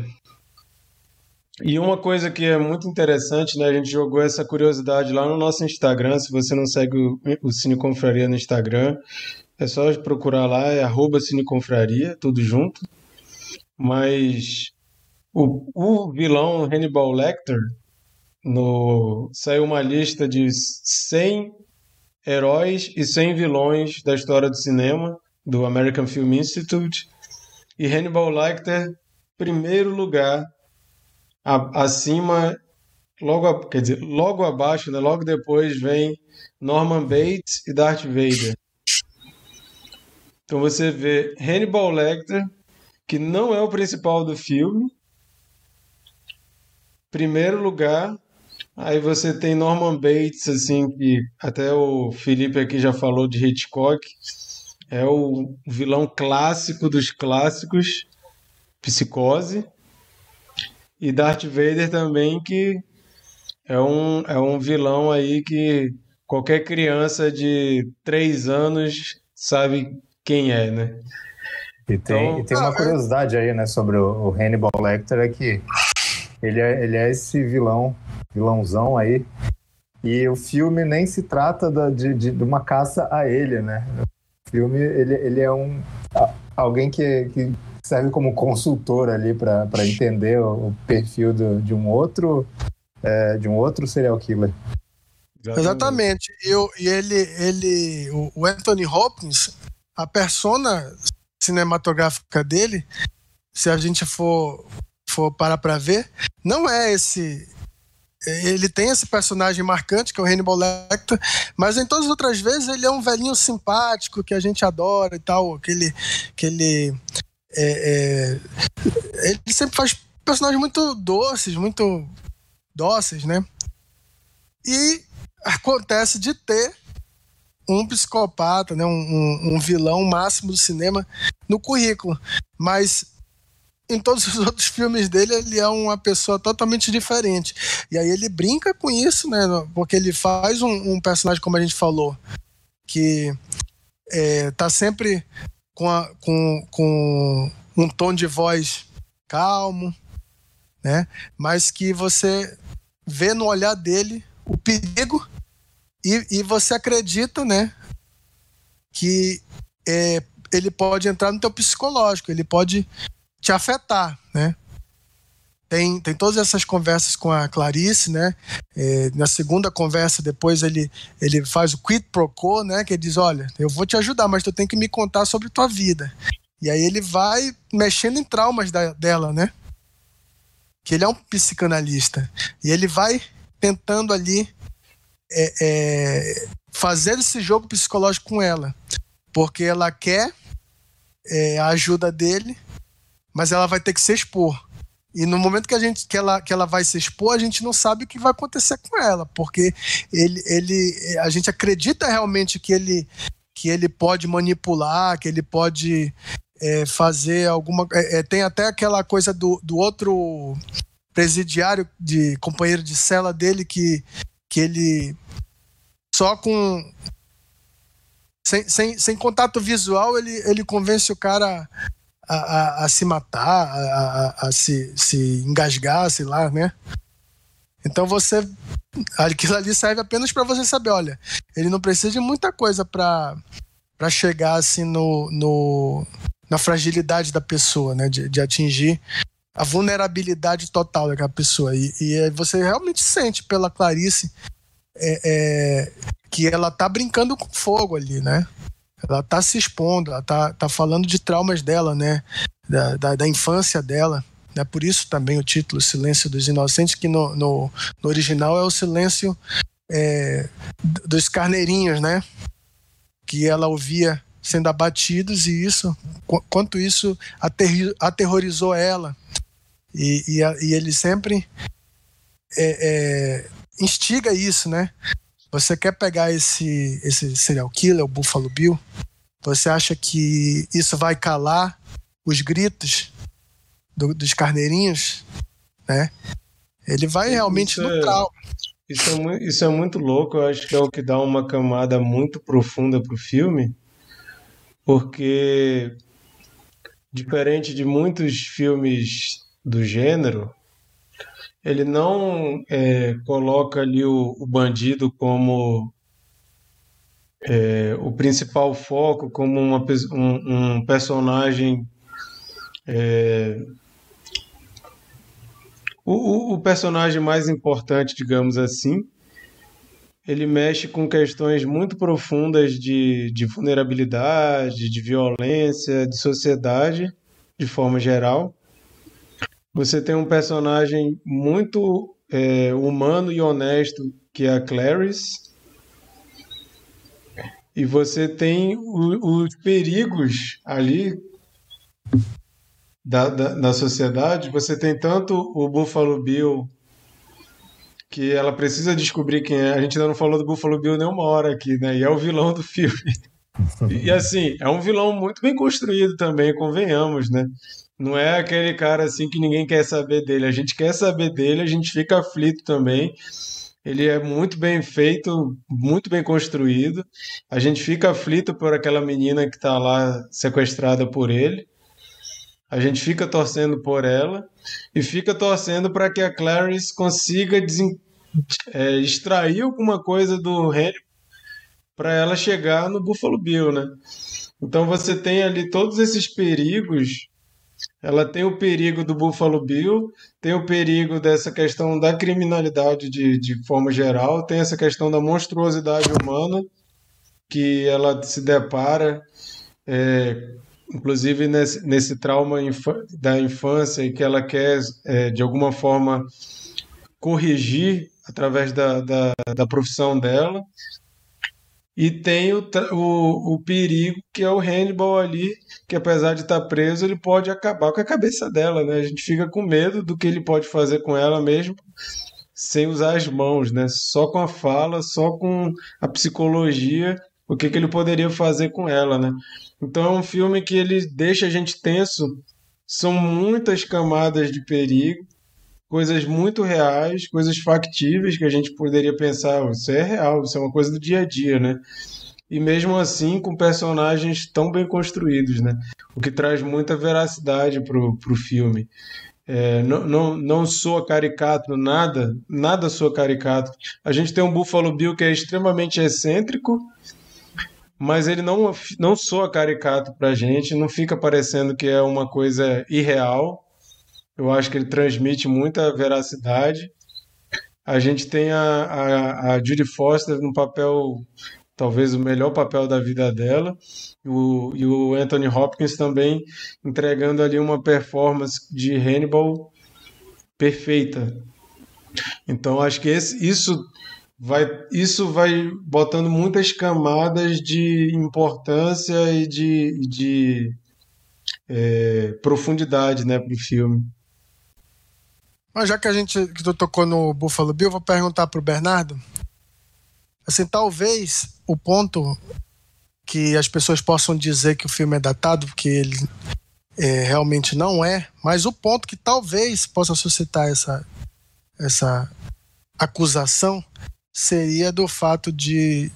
Speaker 2: E uma coisa que é muito interessante, né? A gente jogou essa curiosidade lá no nosso Instagram. Se você não segue o Cine Confraria no Instagram, é só procurar lá, é arroba Cineconfraria, tudo junto. Mas o, o vilão Hannibal Lecter no, saiu uma lista de 100 heróis e 100 vilões da história do cinema do American Film Institute e Hannibal Lecter primeiro lugar a, acima logo quer dizer logo abaixo né, logo depois vem Norman Bates e Darth Vader então você vê Hannibal Lecter que não é o principal do filme. Primeiro lugar, aí você tem Norman Bates, assim, que até o Felipe aqui já falou de Hitchcock. É o vilão clássico dos clássicos, Psicose. E Darth Vader também, que é um, é um vilão aí que qualquer criança de 3 anos sabe quem é, né?
Speaker 3: E tem, então, e tem uma ah, é. curiosidade aí, né, sobre o, o Hannibal Lecter, é que ele é, ele é esse vilão, vilãozão aí, e o filme nem se trata da, de, de, de, uma caça a ele, né? O filme, ele, ele é um alguém que, que serve como consultor ali para entender o, o perfil do, de um outro é, de um outro serial killer.
Speaker 4: Exatamente. Eu, e ele, ele o, o Anthony Hopkins, a persona cinematográfica dele, se a gente for, for parar para ver, não é esse. Ele tem esse personagem marcante, que é o Hannibal Lecter, mas em todas as outras vezes ele é um velhinho simpático que a gente adora e tal. Que ele. Que ele, é, é, ele sempre faz personagens muito doces, muito dóceis, né? E acontece de ter um psicopata, né, um, um, um vilão máximo do cinema no currículo. Mas em todos os [LAUGHS] outros filmes dele, ele é uma pessoa totalmente diferente. E aí ele brinca com isso, né? Porque ele faz um, um personagem, como a gente falou, que é, tá sempre com, a, com, com um tom de voz calmo, né? Mas que você vê no olhar dele o perigo e, e você acredita, né, que é, ele pode entrar no teu psicológico, ele pode te afetar, né? Tem, tem todas essas conversas com a Clarice, né? É, na segunda conversa, depois ele, ele faz o quid pro quo, né? Que ele diz: Olha, eu vou te ajudar, mas tu tem que me contar sobre tua vida. E aí ele vai mexendo em traumas da, dela, né? Que ele é um psicanalista. E ele vai tentando ali é, é, fazer esse jogo psicológico com ela. Porque ela quer é, a ajuda dele, mas ela vai ter que se expor. E no momento que a gente que ela, que ela vai se expor, a gente não sabe o que vai acontecer com ela, porque ele, ele a gente acredita realmente que ele que ele pode manipular, que ele pode é, fazer alguma. É, é, tem até aquela coisa do, do outro presidiário, de companheiro de cela dele, que, que ele só com. Sem, sem, sem contato visual, ele, ele convence o cara a, a, a se matar, a, a, se, se engasgar, sei lá, né? Então você. Aquilo ali serve apenas para você saber, olha, ele não precisa de muita coisa para chegar assim no, no, na fragilidade da pessoa, né? De, de atingir a vulnerabilidade total daquela pessoa. E, e você realmente sente pela Clarice é, é, que ela tá brincando com fogo ali, né? Ela tá se expondo, ela tá, tá falando de traumas dela, né? Da, da, da infância dela. Né? Por isso também o título Silêncio dos Inocentes, que no, no, no original é o silêncio é, dos carneirinhos, né? Que ela ouvia sendo abatidos e isso, quanto isso aterrorizou ela. E, e, e ele sempre é, é, instiga isso, né? Você quer pegar esse, esse serial killer, o Buffalo Bill? Você acha que isso vai calar os gritos do, dos carneirinhos? Né? Ele vai realmente isso no é, trauma.
Speaker 2: Isso é, isso é muito louco, eu acho que é o que dá uma camada muito profunda pro filme, porque diferente de muitos filmes do gênero, ele não é, coloca ali o, o bandido como é, o principal foco, como uma, um, um personagem. É, o, o personagem mais importante, digamos assim, ele mexe com questões muito profundas de, de vulnerabilidade, de violência, de sociedade, de forma geral. Você tem um personagem muito é, humano e honesto, que é a Clarice. E você tem o, os perigos ali da, da, da, sociedade. Você tem tanto o Buffalo Bill, que ela precisa descobrir quem é. A gente ainda não falou do Buffalo Bill nenhuma hora aqui, né? E é o vilão do filme. [LAUGHS] E assim, é um vilão muito bem construído também, convenhamos, né? Não é aquele cara assim que ninguém quer saber dele. A gente quer saber dele, a gente fica aflito também. Ele é muito bem feito, muito bem construído. A gente fica aflito por aquela menina que está lá sequestrada por ele. A gente fica torcendo por ela e fica torcendo para que a Clarice consiga é, extrair alguma coisa do Henry para ela chegar no Buffalo Bill, né? Então você tem ali todos esses perigos ela tem o perigo do Buffalo Bill, tem o perigo dessa questão da criminalidade de, de forma geral, tem essa questão da monstruosidade humana que ela se depara, é, inclusive nesse, nesse trauma da infância e que ela quer, é, de alguma forma, corrigir através da, da, da profissão dela. E tem o, o, o perigo que é o Hannibal ali, que apesar de estar tá preso, ele pode acabar com a cabeça dela, né? A gente fica com medo do que ele pode fazer com ela mesmo, sem usar as mãos, né? Só com a fala, só com a psicologia, o que, que ele poderia fazer com ela, né? Então é um filme que ele deixa a gente tenso. São muitas camadas de perigo, coisas muito reais, coisas factíveis que a gente poderia pensar, isso é real, isso é uma coisa do dia a dia, né? E mesmo assim com personagens tão bem construídos, né? O que traz muita veracidade pro, pro filme. é, não, não, não soa caricato, nada, nada soa caricato. A gente tem um Buffalo Bill que é extremamente excêntrico, mas ele não, não soa caricato pra gente, não fica parecendo que é uma coisa irreal. Eu acho que ele transmite muita veracidade. A gente tem a, a, a Judy Foster no papel, talvez o melhor papel da vida dela, o, e o Anthony Hopkins também entregando ali uma performance de Hannibal perfeita. Então acho que esse, isso vai isso vai botando muitas camadas de importância e de, de é, profundidade né, para o filme.
Speaker 4: Mas já que a gente que tu tocou no Buffalo Bill, vou perguntar para o Bernardo. Assim, talvez o ponto que as pessoas possam dizer que o filme é datado, porque ele é, realmente não é, mas o ponto que talvez possa suscitar essa, essa acusação seria do fato de,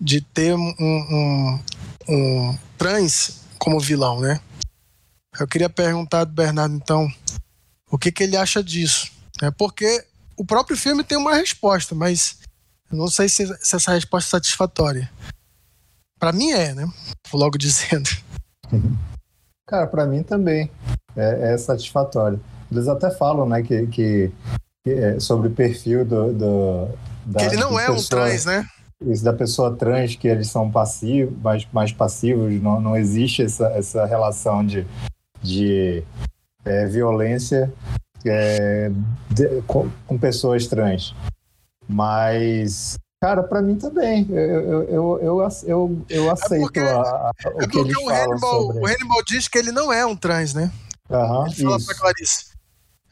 Speaker 4: de ter um, um, um trans como vilão, né? Eu queria perguntar do Bernardo, então, o que, que ele acha disso. É porque o próprio filme tem uma resposta, mas não sei se, se essa resposta é satisfatória. Para mim é, né? Vou logo [LAUGHS] dizendo.
Speaker 3: Cara, para mim também é, é, satisfatório. Eles até falam, né, que, que, que é sobre o perfil do, do
Speaker 4: da, que ele não é pessoa, um trans, né?
Speaker 3: Isso da pessoa trans, que eles são passivos, mais, mais passivos, não, não existe essa, essa relação de, de é, violência é, de, com, com, pessoas trans. Mas, cara, para mim também. Eu, eu, eu, eu, eu, eu é aceito é porque, a, a, o é que eles o falam Hannibal, sobre.
Speaker 4: O Hannibal diz que ele não é um trans, né?
Speaker 3: Uhum,
Speaker 4: ele fala isso. pra Clarice.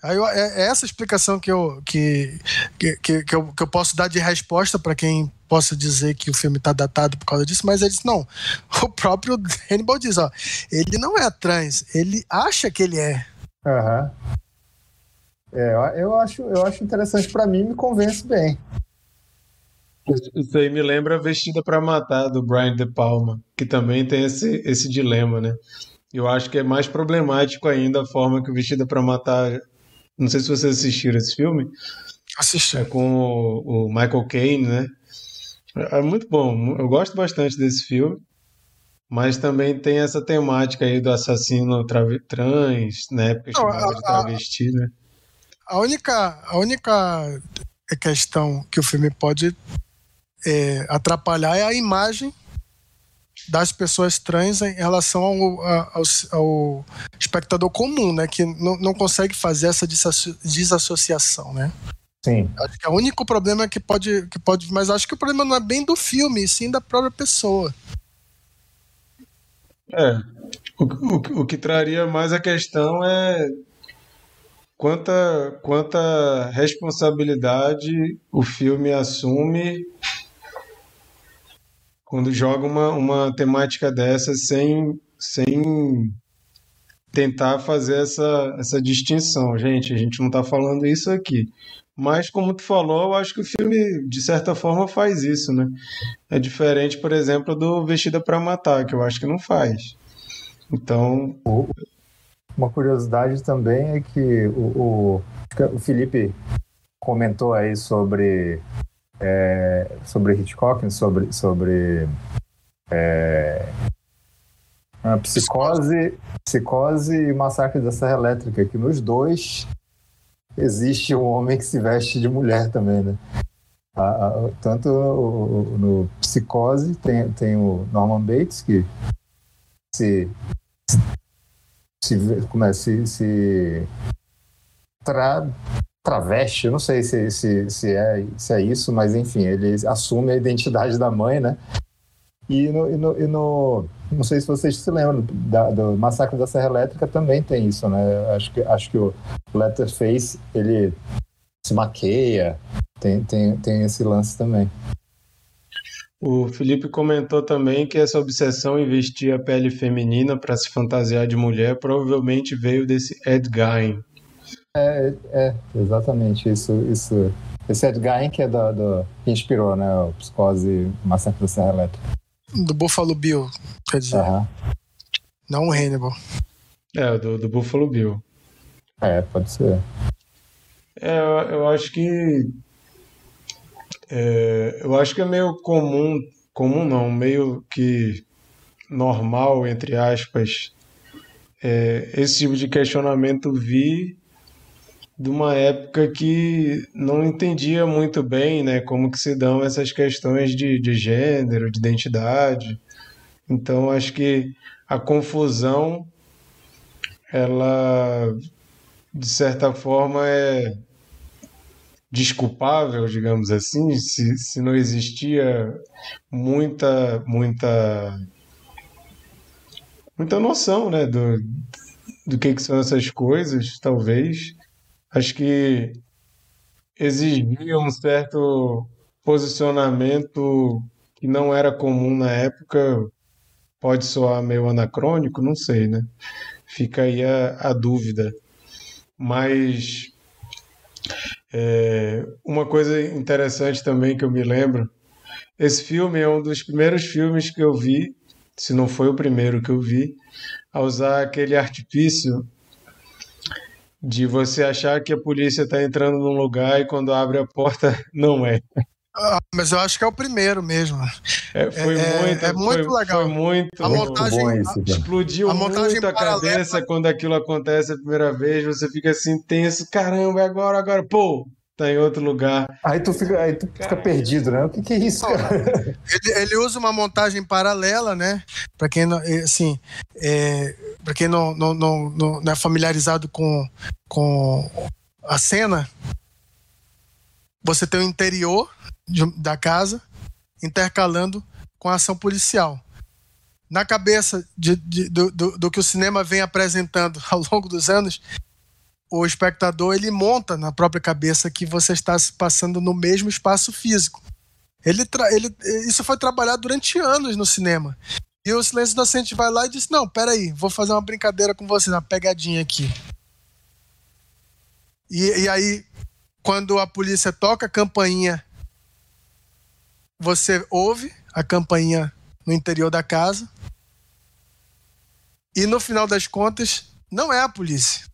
Speaker 4: Aí eu, é, é essa explicação que eu, que, que, que, que, eu, que eu posso dar de resposta para quem possa dizer que o filme está datado por causa disso, mas ele disse, não. [LAUGHS] O próprio Hannibal diz, ó, ele não é trans, ele acha que ele é.
Speaker 3: Aham. Uhum. É, eu acho, eu acho interessante para mim, me convence bem.
Speaker 2: Isso aí me lembra Vestida para Matar, do Brian De Palma, que também tem esse, esse dilema, né? Eu acho que é mais problemático ainda a forma que o Vestida para Matar. Não sei se vocês assistiram esse filme.
Speaker 4: Assisti.
Speaker 2: É com o, o Michael Caine, né? É muito bom. Eu gosto bastante desse filme. Mas também tem essa temática aí do assassino trans, né? Porque chamava de travesti, né?
Speaker 4: A única, a única questão que o filme pode é, atrapalhar é a imagem das pessoas trans em relação ao, ao, ao espectador comum, né? Que não, não consegue fazer essa desassociação, né?
Speaker 3: Sim.
Speaker 4: Acho que é o único problema que pode, que pode. Mas acho que o problema não é bem do filme, sim da própria pessoa.
Speaker 2: É. O, o, o que traria mais a questão é quanta, quanta responsabilidade o filme assume quando joga uma, uma temática dessa sem, sem tentar fazer essa, essa distinção. Gente, a gente não está falando isso aqui. Mas, como tu falou, eu acho que o filme, de certa forma, faz isso, né? É diferente, por exemplo, do Vestida para Matar, que eu acho que não faz. Então.
Speaker 3: Uma curiosidade também é que o, o, o Felipe comentou aí sobre, é, sobre Hitchcock, sobre, sobre é, psicose, psicose e massacre da Serra Elétrica, que nos dois existe um homem que se veste de mulher também, né? A, a, tanto no, no Psicose tem, tem o Norman Bates, que se se, como é, se, se tra, traveste, não sei se, se, se, é, se é isso, mas enfim, ele assume a identidade da mãe, né? E no, e no, e no não sei se vocês se lembram da, do Massacre da Serra Elétrica também tem isso, né? Acho que, acho que o Letterface, ele se maqueia, tem, tem, tem esse lance também.
Speaker 2: O Felipe comentou também que essa obsessão em vestir a pele feminina para se fantasiar de mulher provavelmente veio desse Ed Gein.
Speaker 3: É, é, exatamente. Isso, isso. Esse Ed Gein que é do, do que inspirou, né, o Psicose Massacre da Serra Elétrica.
Speaker 4: Do Buffalo Bill, quer dizer. Uhum. Não o Hannibal.
Speaker 2: É, do, do Buffalo Bill.
Speaker 3: É, pode ser.
Speaker 2: É, eu, eu acho que. É, eu acho que é meio comum, comum não, meio que normal, entre aspas, é, esse tipo de questionamento vir de uma época que não entendia muito bem né, como que se dão essas questões de, de gênero, de identidade. Então, acho que a confusão, ela, de certa forma, é desculpável, digamos assim, se, se não existia muita, muita, muita noção, né, do, do que, que são essas coisas, talvez. Acho que exigia um certo posicionamento que não era comum na época, pode soar meio anacrônico, não sei, né? Fica aí a, a dúvida. Mas é, uma coisa interessante também que eu me lembro, esse filme é um dos primeiros filmes que eu vi, se não foi o primeiro que eu vi, a usar aquele artifício de você achar que a polícia está entrando num lugar e quando abre a porta [LAUGHS] não é.
Speaker 4: Ah, mas eu acho que é o primeiro mesmo.
Speaker 2: É, foi é, muito, é muito foi, legal. Foi muito,
Speaker 4: a montagem
Speaker 3: bom
Speaker 2: esse, explodiu a montagem muito a cabeça quando aquilo acontece a primeira vez. Você fica assim tenso, caramba, agora, agora, pô, tá em outro lugar.
Speaker 3: Aí tu fica, aí tu fica perdido, né? O que, que é isso, cara?
Speaker 4: Ele, ele, usa uma montagem paralela, né? Para quem não, assim, é, para quem não, não, não, não é familiarizado com, com a cena, você tem o interior de, da casa intercalando com a ação policial. Na cabeça de, de, do, do, do, que o cinema vem apresentando [LAUGHS] ao longo dos anos, o espectador ele monta na própria cabeça que você está se passando no mesmo espaço físico. Ele, ele isso foi trabalhado durante anos no cinema. E o Silêncio Inocente vai lá e diz: Não, peraí, vou fazer uma brincadeira com você, uma pegadinha aqui. E, e aí, quando a polícia toca a campainha, você ouve a campainha no interior da casa. E no final das contas, não é a polícia.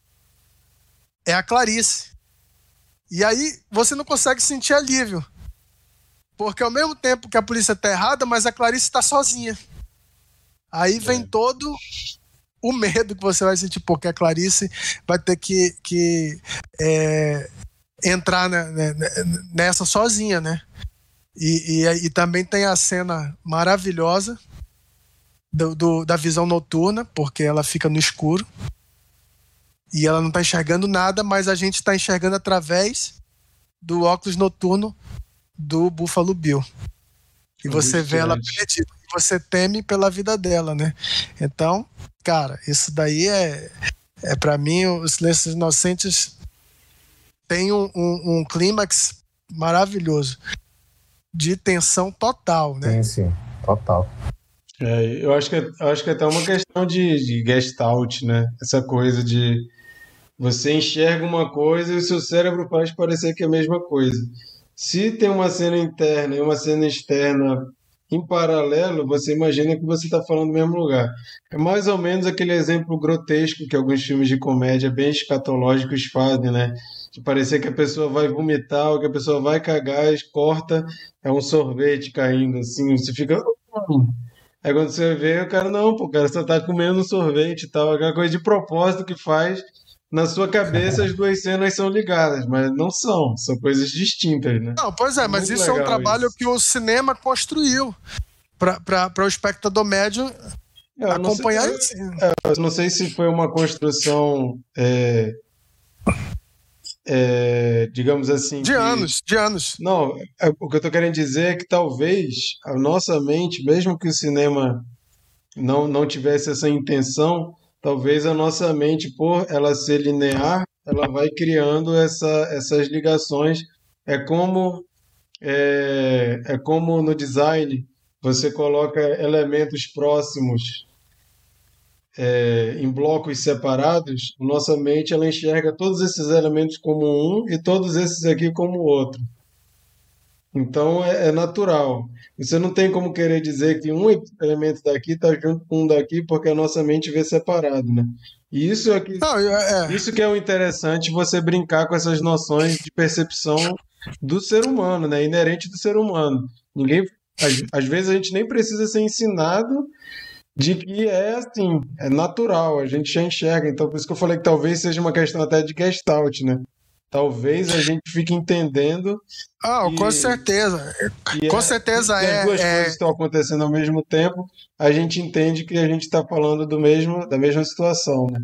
Speaker 4: É a Clarice. E aí você não consegue sentir alívio. Porque ao mesmo tempo que a polícia está errada, mas a Clarice está sozinha. Aí vem é. todo o medo que você vai sentir, porque a Clarice vai ter que, que é, entrar nessa sozinha, né? E, e, e, também tem a cena maravilhosa do, do, da visão noturna, porque ela fica no escuro e ela não está enxergando nada, mas a gente está enxergando através do óculos noturno do Buffalo Bill. E você vê ela perdida você teme pela vida dela, né? Então, cara, isso daí é, é para mim, os Silêncios Inocentes tem um, um, um clímax maravilhoso de tensão total, né?
Speaker 3: Sim, sim, total.
Speaker 2: É, eu acho que, é, eu acho que é até uma questão de, de gestalt, né? Essa coisa de você enxerga uma coisa e o seu cérebro faz parecer que é a mesma coisa. Se tem uma cena interna e uma cena externa em paralelo, você imagina que você está falando do mesmo lugar. É mais ou menos aquele exemplo grotesco que alguns filmes de comédia bem escatológicos fazem, né? De parecer que a pessoa vai vomitar ou que a pessoa vai cagar, corta, é um sorvete caindo, assim, você fica. Aí quando você vê, o cara, não, pô, o cara só tá comendo um sorvete e tal, aquela coisa de propósito que faz na sua cabeça [LAUGHS] as duas cenas são ligadas, mas não são, são coisas distintas, né?
Speaker 4: Não, pois é, mas isso é um trabalho isso. que o cinema construiu para o espectador médio eu acompanhar
Speaker 2: não sei, é, eu não sei se foi uma construção é, é, digamos assim.
Speaker 4: De que, anos, de anos.
Speaker 2: Não, é, o que eu estou querendo dizer é que talvez a nossa mente, mesmo que o cinema não, não tivesse essa intenção, talvez a nossa mente, por ela ser linear, ela vai criando essa, essas ligações. É como é, é como no design você coloca elementos próximos é, em blocos separados, nossa mente ela enxerga todos esses elementos como um e todos esses aqui como outro. Então é, é, natural. Você não tem como querer dizer que um elemento daqui está junto com um daqui porque a nossa mente vê separado, né? E isso é que, não, é, isso que é o interessante, você brincar com essas noções de percepção do ser humano, né? Inerente do ser humano. Ninguém, às, às vezes a gente nem precisa ser ensinado de que é assim, é natural, a gente já enxerga. Então, por isso que eu falei que talvez seja uma questão até de gestalt, né? Talvez a gente fique entendendo.
Speaker 4: Ah, que, com certeza. Com é, certeza é.
Speaker 2: As duas
Speaker 4: é...
Speaker 2: coisas estão acontecendo ao mesmo tempo, a gente entende que a gente está falando do mesmo, da mesma situação, né?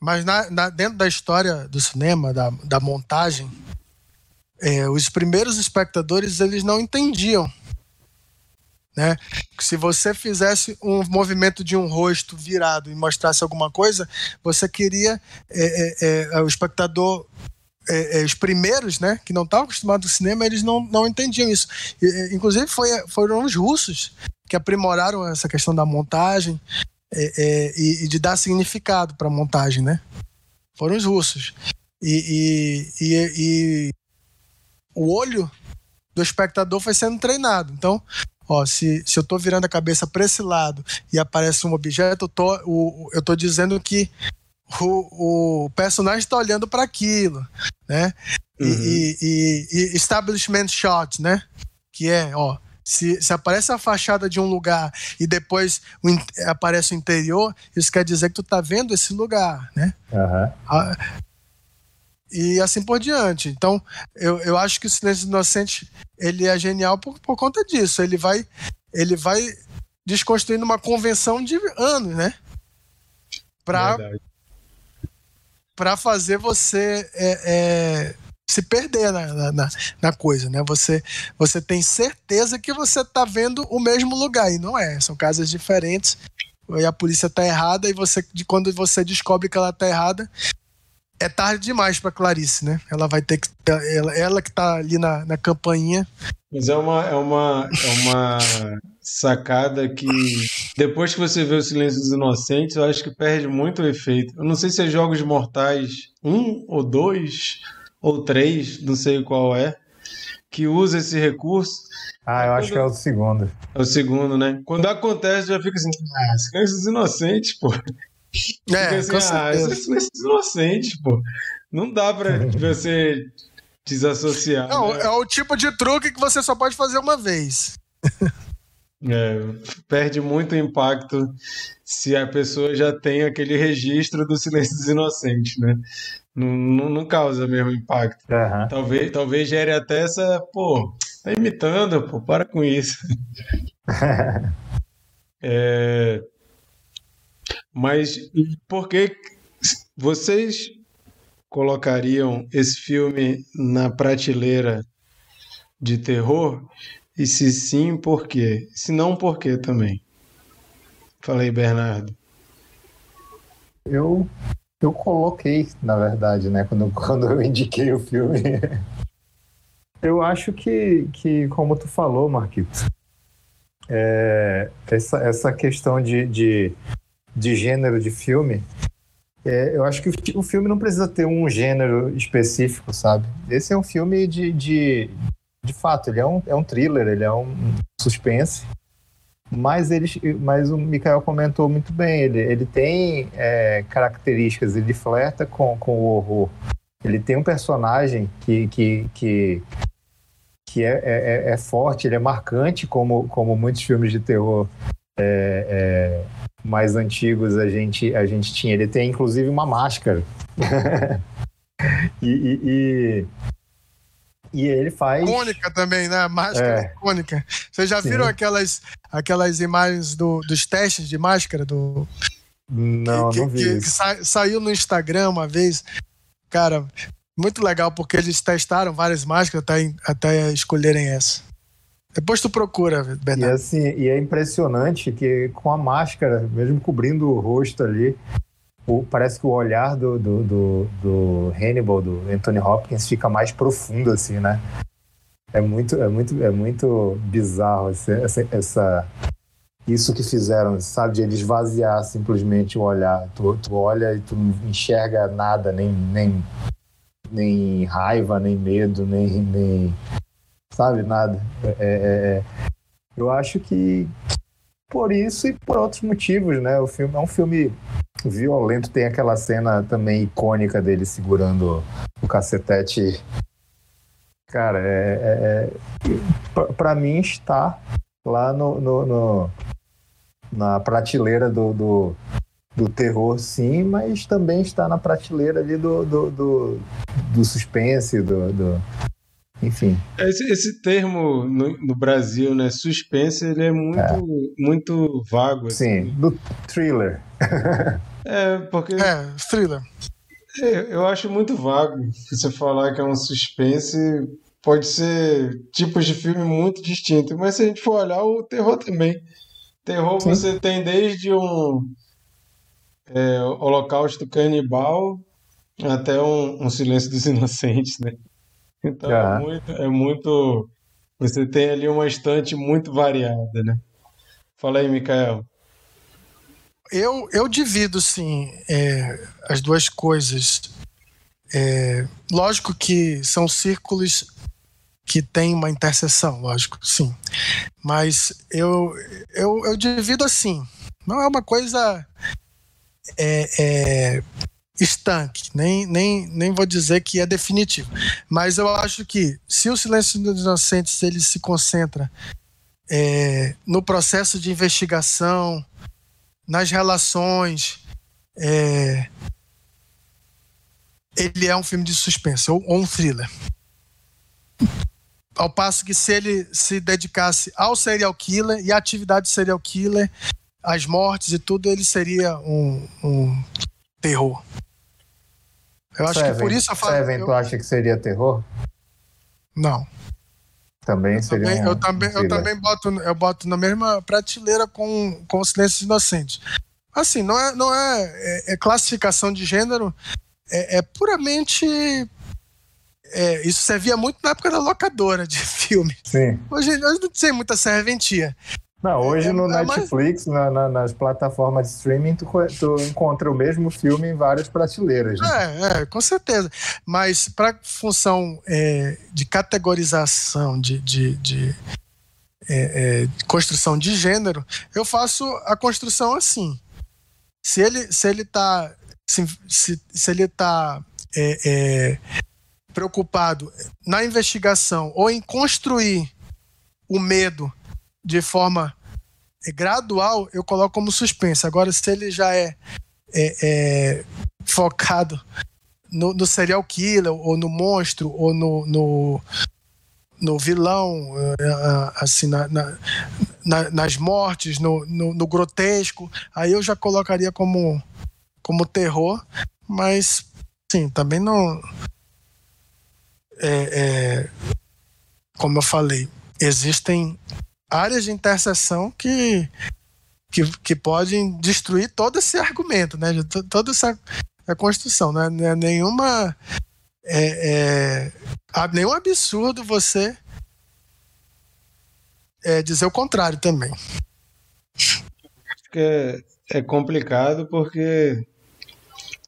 Speaker 4: Mas na, na, dentro da história do cinema, da, da montagem, é, os primeiros espectadores eles não entendiam né? Se você fizesse um movimento de um rosto virado e mostrasse alguma coisa, você queria é, é, é, o espectador é, é, os primeiros, né, que não estavam acostumados ao cinema, eles não, não entendiam isso. E, inclusive foi, foram os russos que aprimoraram essa questão da montagem é, e, e, de dar significado para a montagem, né? Foram os russos. E, e, e, o olho do espectador foi sendo treinado. Então, Ó, se, se eu estou virando a cabeça para esse lado e aparece um objeto, eu tô, o, eu tô dizendo que o, o personagem está olhando para aquilo, né? Uhum. E, e, e, establishment shot, né? Que é, ó, se, se aparece a fachada de um lugar e depois o, aparece o interior, isso quer dizer que tu tá vendo esse lugar, né?
Speaker 3: Uhum.
Speaker 4: A, e assim por diante. Então, eu, eu acho que o Silêncio Inocente ele é genial por, por conta disso. Ele vai, ele vai desconstruindo uma convenção de anos, né? Para para fazer você é, é, se perder na, na, na, coisa, né? Você, você tem certeza que você está vendo o mesmo lugar e não é. São casas diferentes. E a polícia está errada e você, quando você descobre que ela está errada, é tarde demais para Clarice, né? Ela vai ter que. Ela, ela que tá ali na, na campainha.
Speaker 2: Mas é uma, é, uma, é uma sacada que depois que você vê o Silêncio dos Inocentes, eu acho que perde muito o efeito. Eu não sei se é Jogos Mortais um ou dois ou três, não sei qual é, que usa esse recurso.
Speaker 3: Ah, eu acho que é o segundo.
Speaker 2: É o segundo, né? Quando acontece, já fica assim, ah, Silêncio dos Inocentes, pô. É, assim, ah, isso é inocente, pô. Não dá pra [LAUGHS] você desassociar.
Speaker 4: Não, né? é o tipo de truque que você só pode fazer uma vez.
Speaker 2: É, perde muito impacto se a pessoa já tem aquele registro do silêncio dos inocentes, né? Não, não, não causa mesmo impacto.
Speaker 3: Uhum.
Speaker 2: Talvez, talvez gere até essa, pô, tá imitando, pô, para com isso. [LAUGHS] é, mas por que vocês colocariam esse filme na prateleira de terror? E se sim, por quê? Se não, por quê também? Falei, Bernardo.
Speaker 3: Eu eu coloquei, na verdade, né, quando, [LAUGHS] quando eu indiquei o filme. eu acho que, que, como tu falou, Marquitos, é, essa, essa questão de, de de gênero de filme, é, eu acho que o, filme não precisa ter um gênero específico, sabe? Esse é um filme de, de, de fato, ele é um, é um thriller, ele é um suspense, mas, ele, mas o Mikael comentou muito bem, ele, ele tem é, características, ele flerta com, com o horror. Ele tem um personagem que, que, que, que é, é, é forte, ele é marcante, como, como muitos filmes de terror é, é mais antigos a gente, a gente tinha. Ele tem inclusive uma máscara. [LAUGHS] e, e, e, e, ele faz.
Speaker 4: Cônica também, né? Máscara é. cônica. Vocês já viram aquelas, aquelas imagens do, dos testes de máscara? Do...
Speaker 3: Não,
Speaker 4: que,
Speaker 3: não vi.
Speaker 4: Que, que sa, saiu no Instagram uma vez. Cara, muito legal, porque eles testaram várias máscaras até, até escolherem essa. Depois tu procura, Bernardo.
Speaker 3: E, assim, e é impressionante que com a máscara, mesmo cobrindo o rosto ali, o, parece que o olhar do, do, do, do, Hannibal, do Anthony Hopkins, fica mais profundo, assim, né? É muito, é muito, é muito bizarro essa, essa, isso que fizeram, sabe? De ele esvaziar simplesmente o olhar. Tu, tu olha e tu não enxerga nada, nem, nem, nem raiva, nem medo, nem, nem sabe? Nada. É, é, é, eu acho que por isso e por outros motivos, né? O filme é um filme violento, tem aquela cena também icônica dele segurando o cacetete. Cara, é, é, é para mim está lá no, no, no, na prateleira do, do, do, terror, sim, mas também está na prateleira ali do, do, do, do suspense, do, do, enfim.
Speaker 2: Esse, esse termo no, no, Brasil, né, suspense, ele é muito, é. muito vago.
Speaker 3: Assim. Sim, do thriller. [LAUGHS]
Speaker 2: é, porque...
Speaker 4: É, thriller.
Speaker 2: É, eu acho muito vago você falar que é um suspense pode ser tipos de filme muito distintos, mas se a gente for olhar o terror também. Terror Sim. você tem desde um é, holocausto canibal até um, um silêncio dos inocentes, né? Então é. é muito, é muito. Você tem ali uma estante muito variada, né? Fala aí, Mikael.
Speaker 4: Eu, eu divido, sim, é, as duas coisas. É, lógico que são círculos que tem uma interseção, lógico, sim. Mas eu, eu, eu divido assim. Não é uma coisa é, é, estanque, nem, nem, nem vou dizer que é definitivo. Mas eu acho que se o silêncio dos inocentes ele se concentra é, no processo de investigação, nas relações, é, ele é um filme de suspense ou, ou um thriller. Ao passo que se ele se dedicasse ao serial killer e à atividade serial killer, as mortes e tudo, ele seria um, um terror. Eu acho Seven, que por isso eu falo.
Speaker 3: Seven, eu... tu acha que seria terror?
Speaker 4: Não.
Speaker 3: Também seria.
Speaker 4: Também, um, eu também, eu também boto, eu boto na mesma prateleira com, com Silêncio Inocente. Assim, não é, não é, é, é classificação de gênero, é, é puramente. É, isso servia muito na época da locadora de [LAUGHS] filme.
Speaker 3: Sim.
Speaker 4: Hoje, hoje não tem muita serventia.
Speaker 3: Não, hoje é, no é Netflix, na, na, nas plataformas de streaming, tu, tu, encontra o mesmo filme em várias prateleiras. Né?
Speaker 4: É, é, com certeza. Mas para função é, de categorização, de, de, de é, é, construção de gênero, eu faço a construção assim. Se ele se ele está se, se, se, ele tá é, preocupado na investigação ou em construir o medo de forma gradual, eu coloco como suspense. Agora, se ele já é, é, é focado no, no, serial killer, ou no monstro, ou no, no, no vilão, é, assim, na, na, nas mortes, no, no, grotesco, aí eu já colocaria como, como terror, mas, sim, também não. É, é, como eu falei, existem áreas de interseção que, que, que podem destruir todo esse argumento, né? Toda essa a construção, né? Não é nenhuma. É, é, nenhum absurdo você é, dizer o contrário também.
Speaker 2: Acho que é, é complicado porque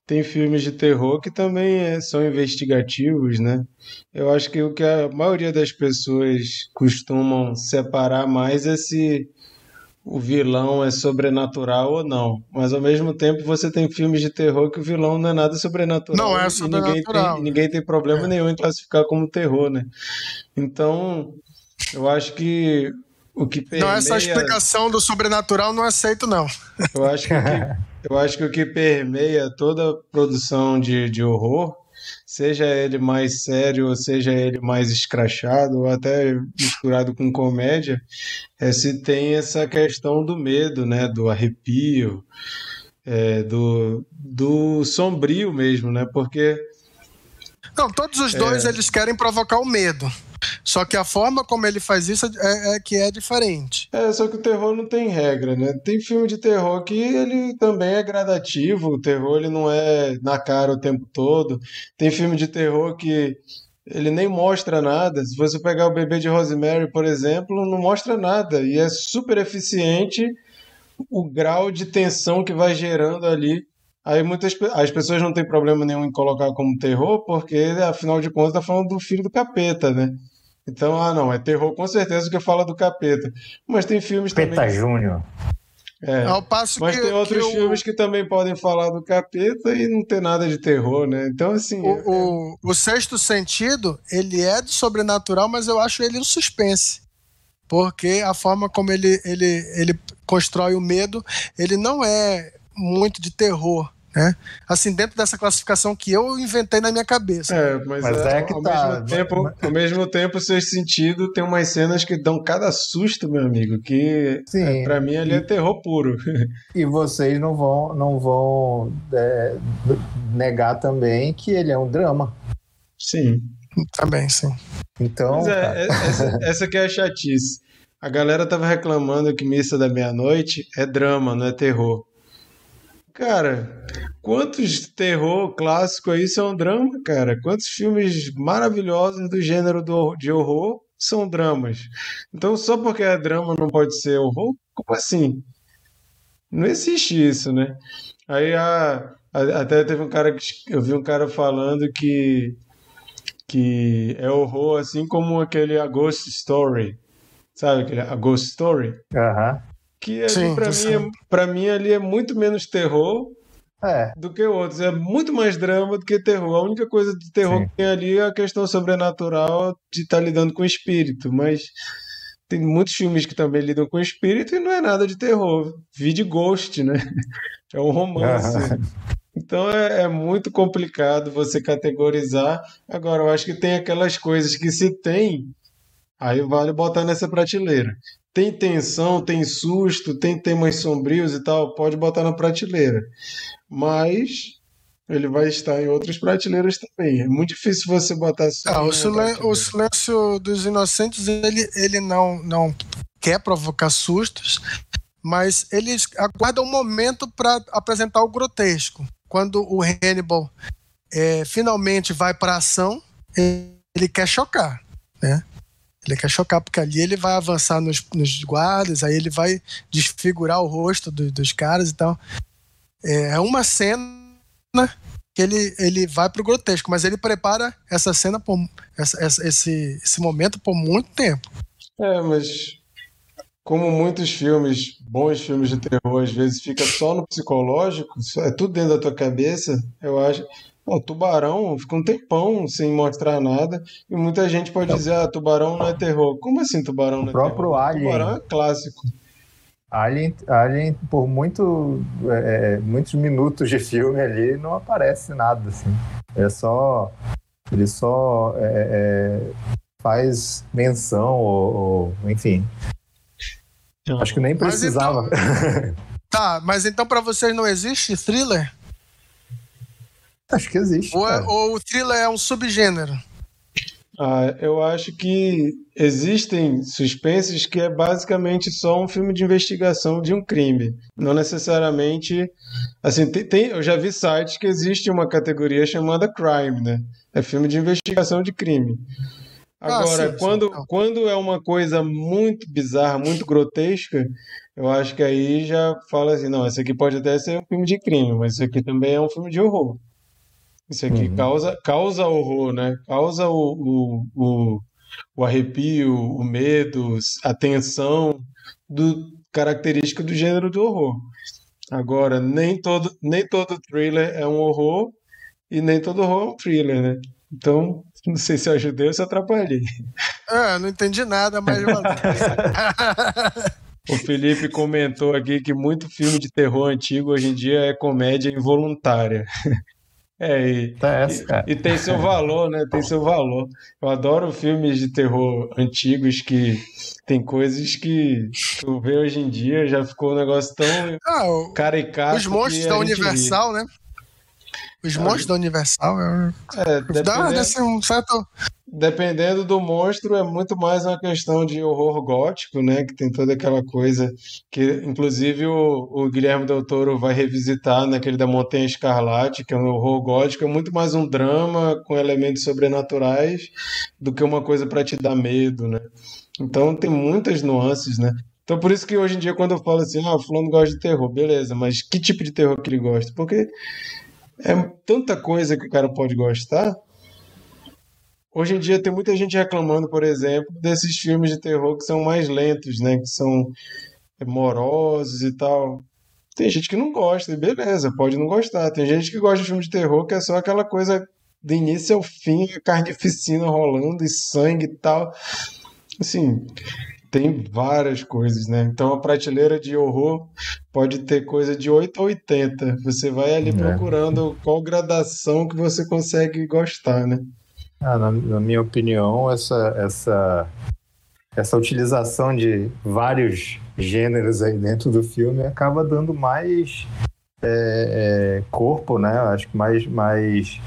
Speaker 2: tem filmes de terror que também é, são investigativos, né? Eu acho que o que a maioria das pessoas costumam separar mais é se o vilão é sobrenatural ou não. Mas ao mesmo tempo você tem filmes de terror que o vilão não é nada sobrenatural.
Speaker 4: Não é sobrenatural.
Speaker 2: E ninguém tem, ninguém tem problema é. nenhum em classificar como terror, né? Então, eu acho que o que permeia...
Speaker 4: Não, essa explicação do sobrenatural não aceito, não.
Speaker 2: Eu acho que o que, eu acho que, o que permeia toda produção de, de horror, seja ele mais sério, ou seja ele mais escrachado, ou até misturado com comédia, é se tem essa questão do medo, né? Do arrepio, é, do, do sombrio mesmo, né? Porque...
Speaker 4: Não, todos os dois é... eles querem provocar o medo. Só que a forma como ele faz isso é, é, que é diferente.
Speaker 2: É, só que o terror não tem regra, né? Tem filme de terror que ele também é gradativo, o terror ele não é na cara o tempo todo. Tem filme de terror que ele nem mostra nada. Se você pegar o Bebê de Rosemary, por exemplo, não mostra nada e é super eficiente o grau de tensão que vai gerando ali. Aí muitas as pessoas não têm problema nenhum em colocar como terror, porque afinal de contas tá falando do filho do capeta, né? Então, ah, não, é terror com certeza que fala do capeta. Mas tem filmes
Speaker 3: Capeta
Speaker 2: também.
Speaker 3: Júnior.
Speaker 2: É,
Speaker 4: Ao passo
Speaker 2: mas
Speaker 4: que,
Speaker 2: tem outros
Speaker 4: que
Speaker 2: filmes que também podem falar do capeta e não ter nada de terror, né? Então, assim. é-
Speaker 4: O, o, o sexto sentido, ele é de sobrenatural, mas eu acho ele um suspense. Porque a forma como ele, ele, ele constrói o medo, ele não é muito de terror. Né? Assim, dentro dessa classificação que eu inventei na minha cabeça.
Speaker 2: É, mas,
Speaker 3: Mas
Speaker 2: é,
Speaker 3: é que
Speaker 2: ao,
Speaker 3: tá.
Speaker 2: mesmo tempo, ao mesmo tempo, seu sentido tem umas cenas que dão cada susto, meu amigo, que
Speaker 3: Sim.
Speaker 2: pra mim ali é terror puro.
Speaker 3: E vocês não vão, não vão é, negar também que ele é um drama.
Speaker 2: Sim.
Speaker 4: Também, sim.
Speaker 3: Então,
Speaker 2: Mas é, é- essa, [LAUGHS] essa que é a chatice. A galera tava reclamando que Missa da Meia-Noite é drama, não é terror. Cara, quantos terror clássico aí são drama, cara? Quantos filmes maravilhosos do gênero do, de horror são dramas? Então, só porque é drama não pode ser horror? Como assim? Não existe isso, né? Aí a, a- até teve um cara que eu vi um cara falando que que é horror assim como aquele A Ghost Story. Sabe aquele A Ghost Story?
Speaker 3: aham.
Speaker 2: Que ali
Speaker 4: sim.
Speaker 2: mim, é, mim ali é muito menos terror
Speaker 3: É,
Speaker 2: do que outros. É muito mais drama do que terror. A única coisa de terror
Speaker 3: Sim.
Speaker 2: que tem ali é a questão sobrenatural de estar lidando com espírito, mas tem muitos filmes que também lidam com espírito e não é nada de terror. Vi de Ghost, né? [LAUGHS] É um romance.
Speaker 3: Aham.
Speaker 2: Então é, é muito complicado você categorizar. Agora, eu acho que tem aquelas coisas que se tem, aí vale botar nessa prateleira. Tem tensão, tem susto, tem temas sombrios e tal, pode botar na prateleira. Mas ele vai estar em outras prateleiras também. É muito difícil você botar só
Speaker 4: Ah, o, silen- o silêncio dos inocentes, ele, ele não, não quer provocar sustos, mas ele aguarda um momento para apresentar o grotesco. Quando o Hannibal é, finalmente vai para ação, ele, ele quer chocar, né? Ele quer chocar, porque ali ele vai avançar nos, nos guardas, aí ele vai desfigurar o rosto do- dos caras e tal. É é uma cena que ele, ele vai pro grotesco, mas ele prepara essa cena, por, essa- essa- esse, esse momento por muito tempo.
Speaker 2: É, mas como muitos filmes, bons filmes de terror, às vezes fica só no psicológico, é tudo dentro da tua cabeça, eu acho. Bom, Tubarão fica um tempão sem mostrar nada, e muita gente pode dizer, ah, Tubarão não é terror. Como assim Tubarão não é
Speaker 3: O próprio
Speaker 2: terror?
Speaker 3: Alien.
Speaker 2: Tubarão é clássico.
Speaker 3: Alien, Alien por muito, é, muitos minutos de filme ali, não aparece nada, assim. É só... Ele só é, é, faz menção, ou, ou- enfim. Acho que nem
Speaker 4: Mas
Speaker 3: precisava. [LAUGHS]
Speaker 4: Tá, mas então pra vocês não existe thriller?
Speaker 3: Acho que existe.
Speaker 4: Ou, é- ou o thriller é um subgênero?
Speaker 2: Ah, eu acho que existem suspenses que é basicamente só um filme de investigação de um crime. Não necessariamente. Assim, tem, tem- eu já vi sites que existe uma categoria chamada crime, né? É filme de investigação de crime.
Speaker 4: Ah,
Speaker 2: Agora,
Speaker 4: sim, sim,
Speaker 2: quando,
Speaker 4: então.
Speaker 2: quando é uma coisa muito bizarra, muito grotesca, eu acho que aí já fala assim: não, esse aqui pode até ser um filme de crime, mas isso aqui também é um filme de horror. Isso aqui
Speaker 3: Uhum.
Speaker 2: causa, causa horror, né? Causa o, o, o, o arrepio, o medo, a tensão do característica do gênero do horror. Agora, nem todo, nem todo thriller é um horror e nem todo horror é um thriller, né? Então, não sei se eu ajudei ou se eu atrapalhei.
Speaker 4: É, não entendi nada, mas valeu. [LAUGHS]
Speaker 2: O Felipe comentou aqui que muito filme de terror antigo hoje em dia é comédia involuntária. É, e,
Speaker 3: Tá essa, cara.
Speaker 2: e tem seu valor, né? Tem seu valor. Eu adoro filmes de terror antigos que tem coisas que tu vê hoje em dia, já ficou um negócio tão
Speaker 4: Ah, o-
Speaker 2: caricato.
Speaker 4: os monstros da
Speaker 2: gente ri.
Speaker 4: Universal, né? Os monstros da Universal é,
Speaker 2: É,
Speaker 4: dá, deve ser um certo.
Speaker 2: Dependendo do monstro, é muito mais uma questão de horror gótico, né? Que tem toda aquela coisa que, inclusive, o, o Guilherme Del Toro vai revisitar naquele da Montanha Escarlate, que é um horror gótico, é muito mais um drama com elementos sobrenaturais do que uma coisa para te dar medo, né? Então tem muitas nuances, né? Então por isso que hoje em dia quando eu falo assim, ah, o fulano gosta de terror, beleza, mas que tipo de terror que ele gosta? Porque é tanta coisa que o cara pode gostar hoje em dia tem muita gente reclamando, por exemplo, desses filmes de terror que são mais lentos, né? Que são morosos e tal. Tem gente que não gosta, e beleza, pode não gostar. Tem gente que gosta de filme de terror que é só aquela coisa do início ao fim, carnificina rolando e sangue e tal. Assim, tem várias coisas, né? Então a prateleira de horror pode ter coisa de 8 a 80. Você vai ali é. procurando qual gradação que você consegue gostar, né?
Speaker 3: Ah, na, na, minha opinião, essa, essa, essa utilização de vários gêneros aí dentro do filme acaba dando mais é, é, corpo, né? Acho que mais, mais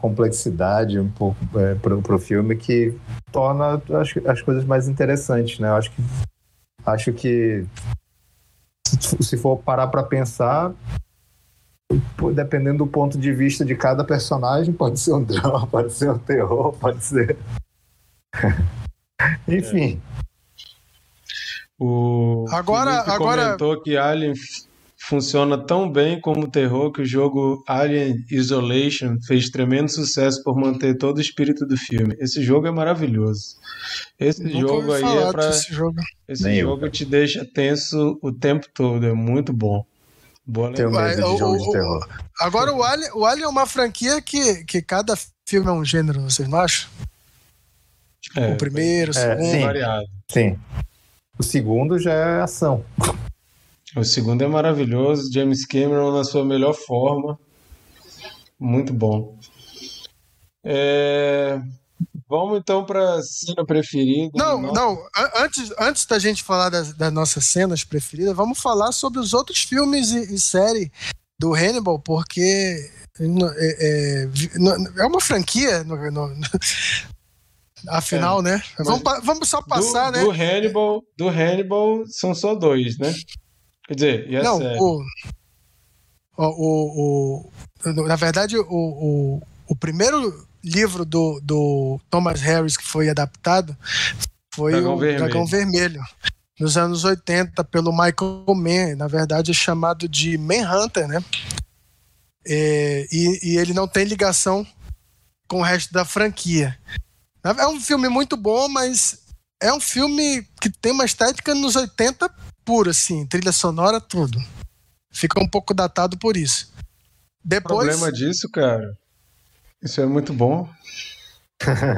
Speaker 3: complexidade um pouco é, para o filme que torna as, as coisas mais interessantes, né? Acho que acho que se for parar para pensar, dependendo do ponto de vista de cada personagem, pode ser um [LAUGHS] drama, pode ser um terror, pode ser. [LAUGHS] Enfim.
Speaker 2: O
Speaker 4: agora,
Speaker 2: Felipe
Speaker 4: agora
Speaker 2: comentou que Alien funciona tão bem como terror que o jogo Alien Isolation fez tremendo sucesso por manter todo o espírito do filme. Esse jogo é maravilhoso. Esse
Speaker 4: Nunca
Speaker 2: jogo aí é para
Speaker 4: esse jogo.
Speaker 2: esse
Speaker 3: Nem eu,
Speaker 2: jogo
Speaker 3: cara.
Speaker 2: te deixa tenso o tempo todo, é muito bom. Boa
Speaker 3: Tenho medo de
Speaker 4: o-
Speaker 3: jogos
Speaker 4: o-
Speaker 3: de terror.
Speaker 4: Agora o Alien, o Alien é uma franquia que, que cada filme é um gênero, vocês não acham?
Speaker 2: É,
Speaker 4: o primeiro, o
Speaker 3: É,
Speaker 4: segundo.
Speaker 3: sim.
Speaker 2: variado.
Speaker 3: Sim. O segundo já é ação.
Speaker 2: O segundo é maravilhoso, James Cameron na sua melhor forma. Muito bom. É, Vamos então para a cena preferida.
Speaker 4: Não, não. Antes, antes da gente falar das, das nossas cenas preferidas, vamos falar sobre os outros filmes e, e série do Hannibal, porque é, é, é uma franquia. no- no- [LAUGHS] afinal, né? Vamos, pa- vamos só passar,
Speaker 2: do,
Speaker 4: né?
Speaker 2: do Hannibal, do Hannibal são só dois, né? Quer dizer, e a
Speaker 4: Não,
Speaker 2: série?
Speaker 4: o, o, o, o- Na verdade, o, o, o primeiro livro do, do Thomas Harris que foi adaptado foi
Speaker 2: Dragão
Speaker 4: o
Speaker 2: Vermelho.
Speaker 4: Dragão Vermelho. Nos anos 80, pelo Michael Mann, na verdade é chamado de Manhunter, né? É, e, e ele não tem ligação com o resto da franquia. É um filme muito bom, mas é um filme que tem uma estética nos 80 pura, assim, trilha sonora, tudo. Fica um pouco datado por isso.
Speaker 2: O
Speaker 4: Depois.
Speaker 2: problema disso, cara, isso é muito bom.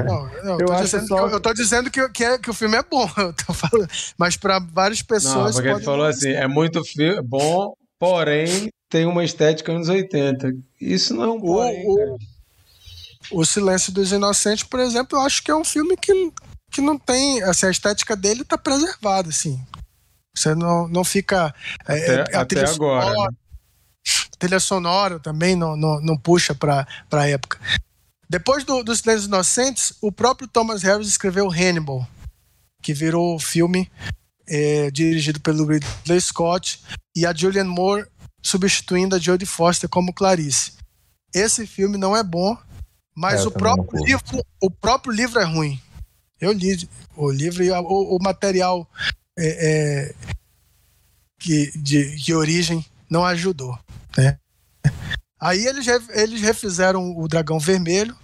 Speaker 4: Não, não,
Speaker 3: Eu
Speaker 4: tô dizendo
Speaker 3: só-
Speaker 4: que eu, tô dizendo que, que, é- que o filme é bom, [LAUGHS] falando, mas para várias
Speaker 2: Não,
Speaker 4: pessoas.
Speaker 2: porque ele falou
Speaker 4: não
Speaker 2: assim, é muito fi- bom, porém tem uma estética anos 80. Isso não é um porém,
Speaker 4: o-
Speaker 2: cara.
Speaker 4: O Silêncio dos Inocentes, por exemplo, eu acho que é um filme que, que não tem. Assim, a estética dele tá preservada, assim. Você não, não fica. é,
Speaker 2: Até,
Speaker 4: trilha
Speaker 2: agora.
Speaker 4: sonora-
Speaker 2: né?
Speaker 4: Trilha sonora também não, não, não puxa para a época. Depois do, do Silêncio dos Inocentes, o próprio Thomas Harris escreveu Hannibal, que virou filme é, dirigido pelo Ridley Scott e a Julianne Moore substituindo a Jodie Foster como Clarice. Esse filme não é bom, mas
Speaker 3: É,
Speaker 4: o próprio livro, o próprio livro é ruim. Eu li o livro e o, o material é, é, que, de, de origem não ajudou. Né? Aí eles, eles refizeram o Dragão Vermelho.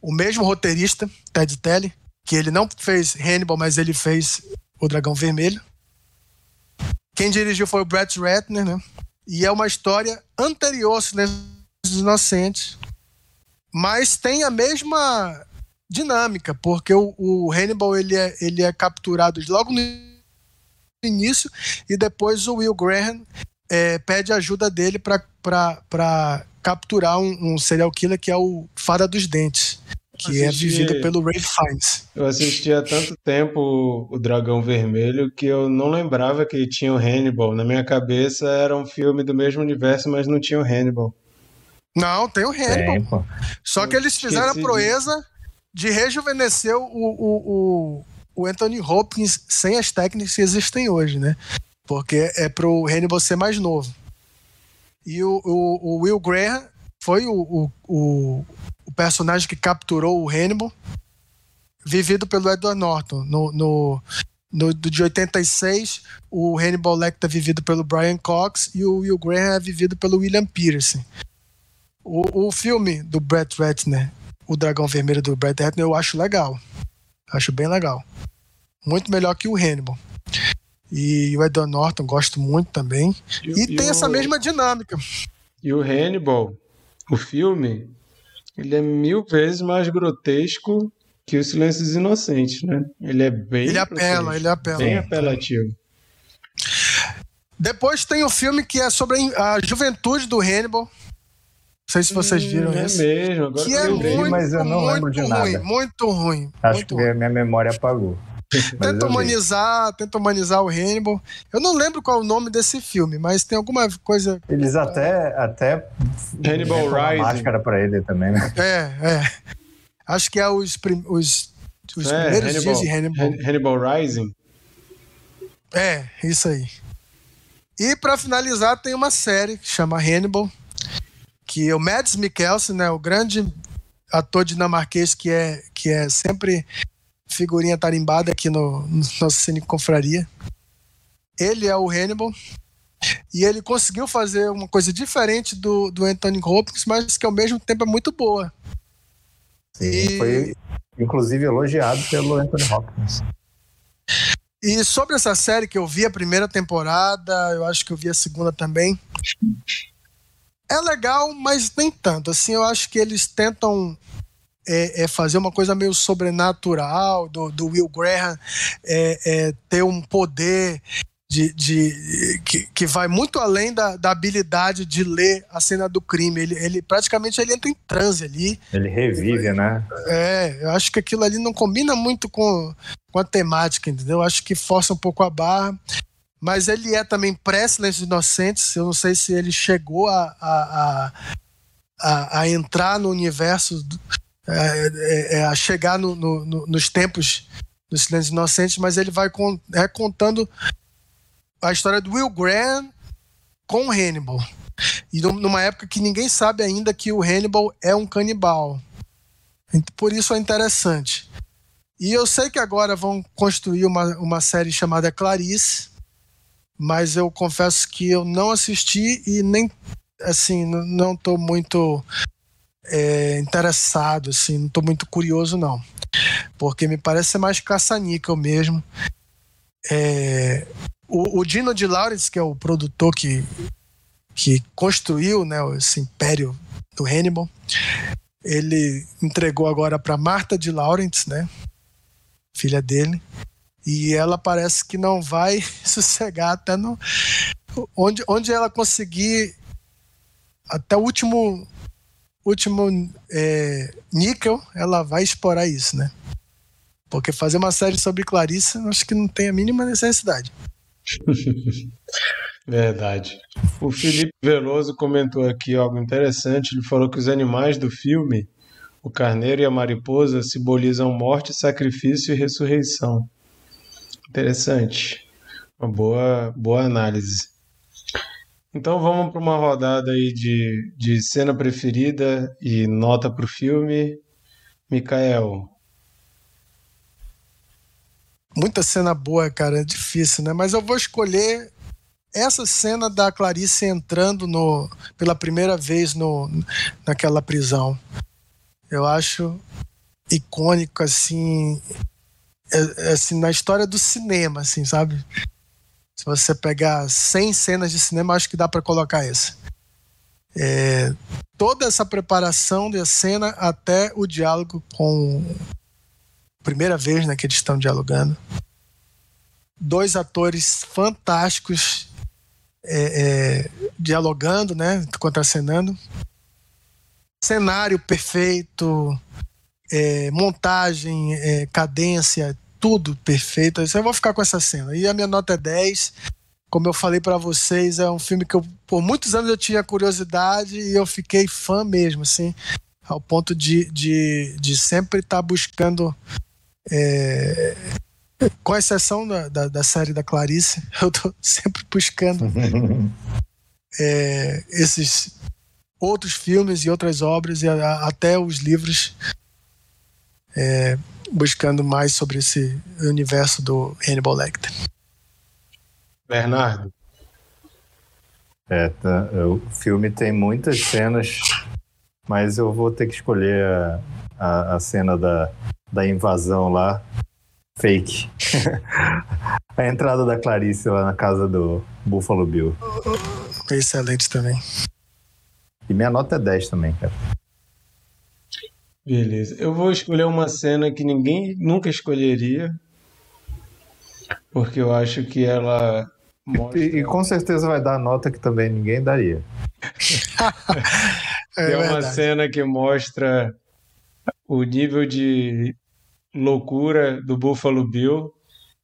Speaker 4: O mesmo roteirista, Ted Telly, que ele não fez Hannibal, mas ele fez o Dragão Vermelho. Quem dirigiu foi o Brett Ratner, né? E é uma história anterior ao Silêncio dos Inocentes, mas tem a mesma dinâmica, porque o, o Hannibal ele é, ele é capturado logo no início e depois o Will Graham é, pede ajuda dele para capturar um, um serial killer que é o Fada dos Dentes, que é
Speaker 2: Assisti-
Speaker 4: vivido pelo Ray Fiennes.
Speaker 2: Eu assisti há tanto tempo o, Dragão Vermelho que eu não lembrava que tinha o Hannibal. Na minha cabeça era um filme do mesmo universo, mas não tinha o Hannibal.
Speaker 4: Não, tem o Hannibal.
Speaker 3: Tem.
Speaker 4: Só que eles fizeram a proeza de rejuvenescer o, o, o, o Anthony Hopkins sem as técnicas que existem hoje, né? Porque é pro Hannibal ser mais novo. E o, o, o Will Graham foi o, o, personagem que capturou o Hannibal, vivido pelo Edward Norton. No, no, no, de 86, o Hannibal Lecter é vivido pelo Brian Cox e o Will Graham é vivido pelo William Peterson. O, o filme do Brett Ratner, O Dragão Vermelho do Brett Ratner, eu acho legal. Acho bem legal. Muito melhor que o Hannibal. E o Edward Norton gosto muito também. E, e, e tem o... essa mesma dinâmica.
Speaker 2: E o Hannibal, o filme, ele é mil vezes mais grotesco que o Silêncio dos Inocentes, né? Ele é bem.
Speaker 4: Ele apela, ele apela.
Speaker 2: Bem apelativo.
Speaker 4: Depois tem o um filme que é sobre a juventude do Hannibal. Não sei se vocês hum, viram
Speaker 2: hum,
Speaker 4: esse.
Speaker 2: É mesmo, agora
Speaker 3: que, é muito, mas eu não lembro de nada.
Speaker 4: Ruim, muito ruim.
Speaker 3: Acho
Speaker 4: muito
Speaker 3: que ruim. minha memória apagou.
Speaker 4: Tenta humanizar, tenta humanizar o Hannibal. Eu não lembro qual é o nome desse filme, mas tem alguma coisa.
Speaker 3: Eles até até
Speaker 2: Hannibal Rising.
Speaker 3: máscara para ele também, né?
Speaker 4: É, é. Acho que é os, prim... os, os é, primeiros Hannibal, dias de Hannibal.
Speaker 2: Hannibal Rising.
Speaker 4: É, isso aí. E para finalizar tem uma série que chama Hannibal, que é o Mads Mikkelsen, né, o grande ator dinamarquês que é que é sempre figurinha tarimbada aqui no, no nosso Cine Confraria. Ele é o Hannibal. E ele conseguiu fazer uma coisa diferente do, do Anthony Hopkins, mas que ao mesmo tempo é muito boa.
Speaker 3: Sim, e... foi inclusive elogiado pelo Anthony Hopkins.
Speaker 4: E sobre essa série que eu vi a primeira temporada, eu acho que eu vi a segunda também. É legal, mas nem tanto. Assim, eu acho que eles tentam é, é, fazer uma coisa meio sobrenatural do, do Will Graham é, é, ter um poder de, de que, que vai muito além da, da habilidade de ler a cena do crime. Ele, ele praticamente ele entra em transe ali.
Speaker 3: Ele revive, né?
Speaker 4: É, eu acho que aquilo ali não combina muito com, com a temática, entendeu? Eu acho que força um pouco a barra. Mas ele é também pré-silêncio inocentes. Eu não sei se ele chegou a, a, a, a entrar no universo é, é, é, a chegar no, no, no, nos tempos dos Silêncios Inocentes, mas ele vai con é, contando a história do Will Graham com Hannibal. E numa época que ninguém sabe ainda que o Hannibal é um canibal. Por isso é interessante. E eu sei que agora vão construir uma, uma série chamada Clarice, mas eu confesso que eu não assisti e nem assim não estou muito é, interessado, assim, não estou muito curioso, não. Porque me parece ser mais caça-níquel mesmo. É, o, o, Dino de Lawrence, que é o produtor que, que construiu né, esse império do Hannibal, ele entregou agora para Marta de Lawrence, né, filha dele, e ela parece que não vai [LAUGHS] sossegar até no onde, onde ela conseguir até o último último é, níquel, ela vai explorar isso, né? Porque fazer uma série sobre Clarice, acho que não tem a mínima necessidade. [LAUGHS]
Speaker 2: Verdade. O Felipe Veloso comentou aqui algo interessante. Ele falou que os animais do filme, o carneiro e a mariposa, simbolizam morte, sacrifício e ressurreição. Interessante. Uma boa, boa análise. Então vamos para uma rodada aí de, de cena preferida e nota para o filme. Mikael.
Speaker 4: Muita cena boa, cara, é difícil, né? Mas eu vou escolher essa cena da Clarice entrando no, pela primeira vez no, naquela prisão. Eu acho icônico, assim, é, é assim, na história do cinema, assim, sabe? Se você pegar 100 cenas de cinema, acho que dá para colocar essa. É, toda essa preparação da cena até o diálogo com primeira vez né, que eles estão dialogando. Dois atores fantásticos é, é, dialogando, né, contracenando. Cenário perfeito, é, montagem, é, cadência, tudo perfeito. Eu vou ficar com essa cena. E a minha nota é 10. Como eu falei para vocês, é um filme que eu, por muitos anos eu tinha curiosidade e eu fiquei fã mesmo, assim, ao ponto de, de, de sempre estar tá buscando. É, com exceção da, da, da, série da Clarice, [LAUGHS] eu tô sempre buscando [LAUGHS] é, esses outros filmes e outras obras e a, até os livros é, buscando mais sobre esse universo do Hannibal Lecter.
Speaker 2: Bernardo.
Speaker 3: É, tá, o filme tem muitas cenas mas eu vou ter que escolher a, a, a cena da, da invasão lá, fake. [LAUGHS] a entrada da Clarice lá na casa do Buffalo Bill.
Speaker 4: Excelente também.
Speaker 3: E minha nota é 10 também, cara.
Speaker 2: Beleza. Eu vou escolher uma cena que ninguém nunca escolheria, porque eu acho que ela
Speaker 3: mostra... e, e, com certeza vai dar a nota que também ninguém daria. [LAUGHS]
Speaker 2: é, é uma cena que mostra o nível de loucura do Buffalo Bill,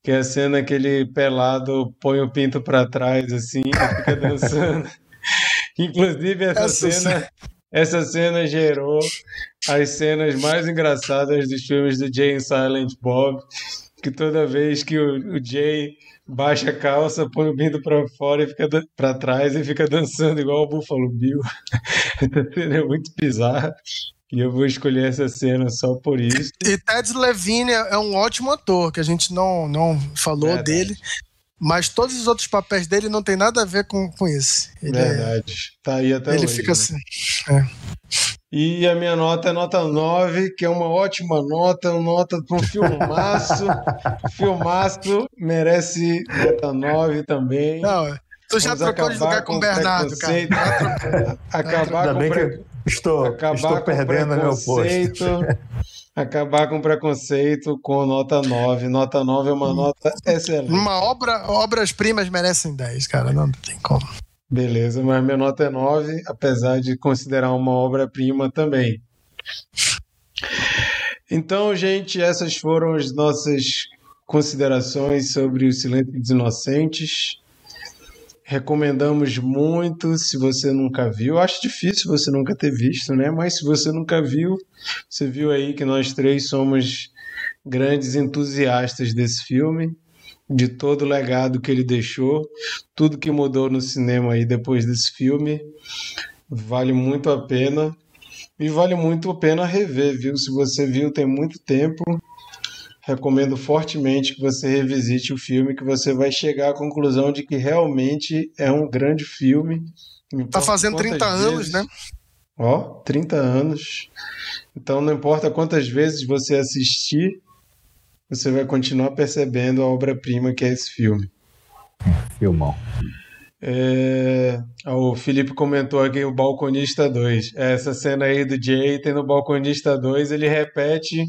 Speaker 2: que é a cena que ele pelado põe o pinto para trás assim e fica dançando. [LAUGHS] Inclusive essa, essa cena, essa cena gerou as cenas mais engraçadas dos filmes do Jay and Silent Bob, que toda vez que o, o Jay baixa a calça, põe o pinto para fora e fica para trás e fica dançando igual o Buffalo Bill. [LAUGHS] Essa cena é muito bizarra. E eu vou escolher essa cena só por isso.
Speaker 4: E Ted Levine é um ótimo ator, que a gente não, não falou Verdade. dele. Mas todos os outros papéis dele não tem nada a ver com, com esse.
Speaker 2: Ele é Verdade. É, tá aí até
Speaker 4: Ele
Speaker 2: hoje,
Speaker 4: fica né? assim. É.
Speaker 2: E a minha nota é nota 9, que é uma ótima nota, uma nota para um filmaço. [LAUGHS] filmaço merece nota 9 também.
Speaker 4: Não, tu já Vamos trocou de lugar com o Bernardo, cara.
Speaker 2: acabar
Speaker 3: Ainda
Speaker 2: com
Speaker 3: bem que estou, acabar estou perdendo meu posto.
Speaker 2: Acabar com preconceito com nota 9. Nota 9 é uma nota excelente.
Speaker 4: Uma obra, obras-primas merecem 10, cara, não tem como.
Speaker 2: Beleza, mas minha nota é 9, apesar de considerar uma obra-prima também. Então, gente, essas foram as nossas considerações sobre o Silêncio dos Inocentes. Recomendamos muito se você nunca viu. Acho difícil você nunca ter visto, né? Mas se você nunca viu, você viu aí que nós três somos grandes entusiastas desse filme de todo o legado que ele deixou, tudo que mudou no cinema aí depois desse filme. Vale muito a pena. E vale muito a pena rever, viu? Se você viu tem muito tempo, recomendo fortemente que você revisite o filme, que você vai chegar à conclusão de que realmente é um grande filme.
Speaker 4: Tá fazendo 30 vezes... anos, né?
Speaker 2: Ó, 30 anos. Então não importa quantas vezes você assistir, você vai continuar percebendo a obra-prima que é esse filme.
Speaker 3: Filmão.
Speaker 2: É... O Felipe comentou aqui o Balconista 2. Essa cena aí do Jay tem no Balconista 2, ele repete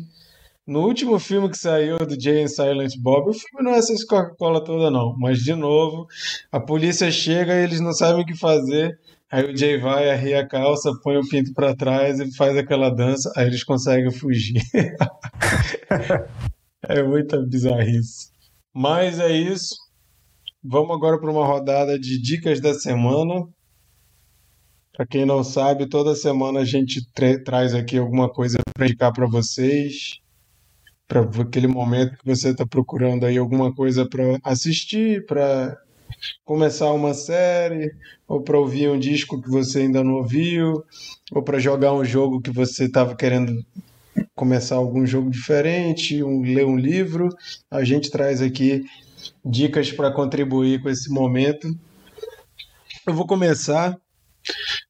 Speaker 2: no último filme que saiu do Jay and Silent Bob. O filme não é essa Coca-Cola toda, não. Mas, de novo, a polícia chega e eles não sabem o que fazer. Aí o Jay vai, arria a calça, põe o pinto para trás e faz aquela dança. Aí eles conseguem fugir. [LAUGHS] É muita bizarrice. Mas é isso. Vamos agora para uma rodada de dicas da semana. Para quem não sabe, toda semana a gente tra traz aqui alguma coisa para indicar para vocês. Para aquele momento que você está procurando aí alguma coisa para assistir, para começar uma série, ou para ouvir um disco que você ainda não ouviu, ou para jogar um jogo que você estava querendo começar algum jogo diferente, um, ler um livro. A gente traz aqui dicas para contribuir com esse momento. Eu vou começar,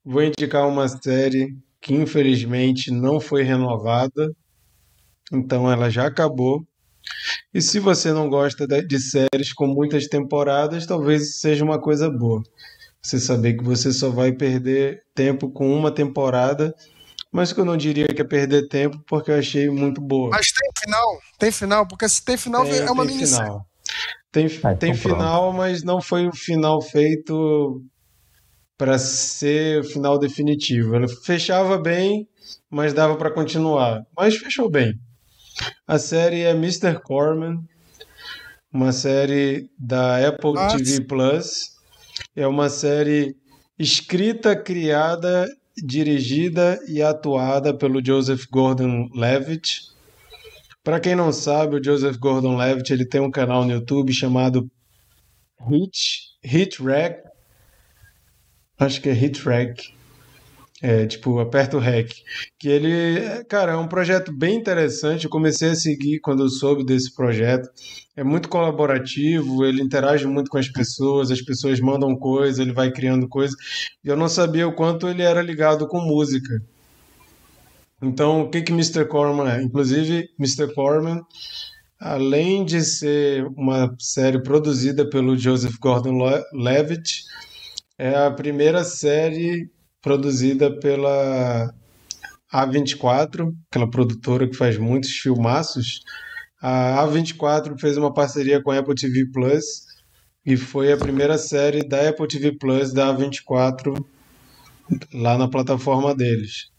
Speaker 2: vou indicar uma série que infelizmente não foi renovada, então ela já acabou. E se você não gosta de séries com muitas temporadas, talvez seja uma coisa boa. Você saber que você só vai perder tempo com uma temporada mas que eu não diria que é perder tempo, porque eu achei muito boa.
Speaker 4: Mas tem final? Tem final? Porque se tem final, tem, é uma minissérie. Final.
Speaker 2: Tem, ah, tem então final, mas não foi o final feito para ser o final definitivo. Ela fechava bem, mas dava para continuar. Mas fechou bem. A série é Mr. Corman, uma série da Apple Nossa. TV Plus. É uma série escrita, criada dirigida e atuada pelo Joseph Gordon-Levitt. Para quem não sabe, o Joseph Gordon-Levitt ele tem um canal no YouTube chamado Hit Hit Rack. Acho que é Hit Rack. É, tipo, aperta o REC. Que ele, cara, é um projeto bem interessante. Eu comecei a seguir quando eu soube desse projeto. É muito colaborativo, ele interage muito com as pessoas, as pessoas mandam coisas, ele vai criando coisas. E eu não sabia o quanto ele era ligado com música. Então, o que que Mr. Corman é? Inclusive, Mr. Corman, além de ser uma série produzida pelo Joseph Gordon-Levitt, é a primeira série produzida pela A24, aquela produtora que faz muitos filmaços. A A24 fez uma parceria com a Apple TV Plus e foi a primeira série da Apple TV Plus da A24 lá na plataforma deles.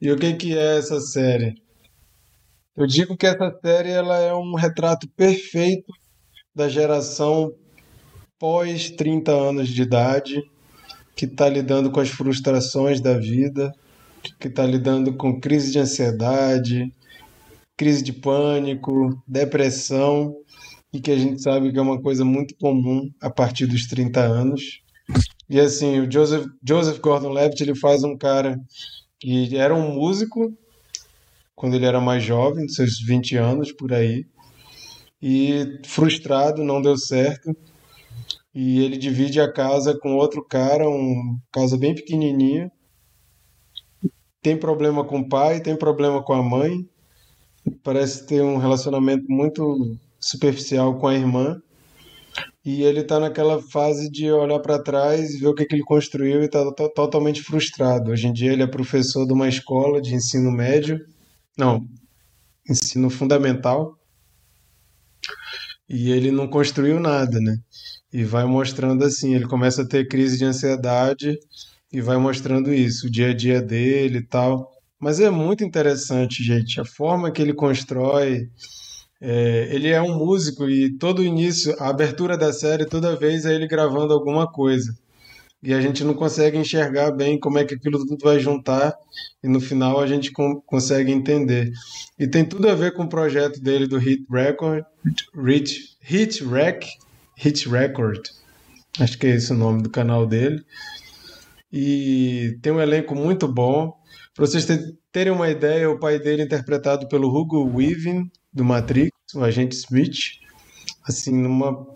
Speaker 2: E o que, que é essa série? Eu digo que essa série ela é um retrato perfeito da geração pós 30 anos de idade, que está lidando com as frustrações da vida, que está lidando com crise de ansiedade, crise de pânico, depressão, e que a gente sabe que é uma coisa muito comum a partir dos 30 anos. E assim, o Joseph, Joseph Gordon-Levitt ele faz um cara que era um músico quando ele era mais jovem, seus 20 anos por aí, e frustrado, não deu certo. E ele divide a casa com outro cara, uma casa bem pequenininha. Tem problema com o pai, tem problema com a mãe. Parece ter um relacionamento muito superficial com a irmã. E ele está naquela fase de olhar para trás, ver o que, que ele construiu e está totalmente frustrado. Hoje em dia ele é professor de uma escola de ensino médio, não, ensino fundamental, e ele não construiu nada, né? E vai mostrando assim, ele começa a ter crise de ansiedade e vai mostrando isso, o dia a dia dele e tal. Mas é muito interessante, gente, a forma que ele constrói é, ele é um músico e todo o início, a abertura da série, toda vez é ele gravando alguma coisa. E a gente não consegue enxergar bem como é que aquilo tudo vai juntar e no final a gente consegue entender. E tem tudo a ver com o projeto dele do Hit Record, Hit, Hit Rec, Hit Record. Acho que é esse o nome do canal dele. E tem um elenco muito bom. Para vocês terem uma ideia, o pai dele é interpretado pelo Hugo Weaving, do Matrix, o agente Smith. Assim, numa.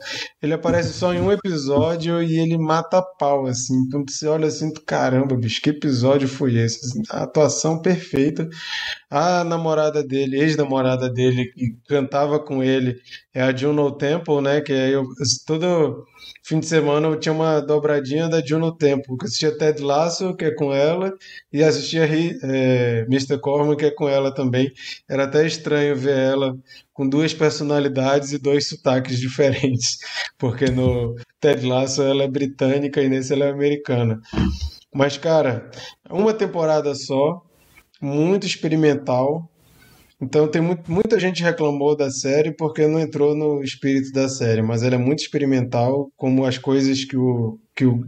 Speaker 2: Ele aparece só em um episódio e ele mata pau, assim. Quando você olha assim, caramba, bicho, que episódio foi esse? Assim, a atuação perfeita. A namorada dele, ex-namorada dele, que cantava com ele, é a Juno Temple, né? Que aí eu, todo fim de semana eu tinha uma dobradinha da Juno Temple. Eu assistia Ted Lasso, que é com ela, e assistia é, Mr. Corman, que é com ela também. Era até estranho ver ela com duas personalidades e dois sotaques [LAUGHS] diferentes, porque no Ted Lasso ela é britânica e nesse ela é americana. Mas, cara, uma temporada só, muito experimental. Então tem muito, muita gente reclamou da série porque não entrou no espírito da série, mas ela é muito experimental, como as coisas que o, que o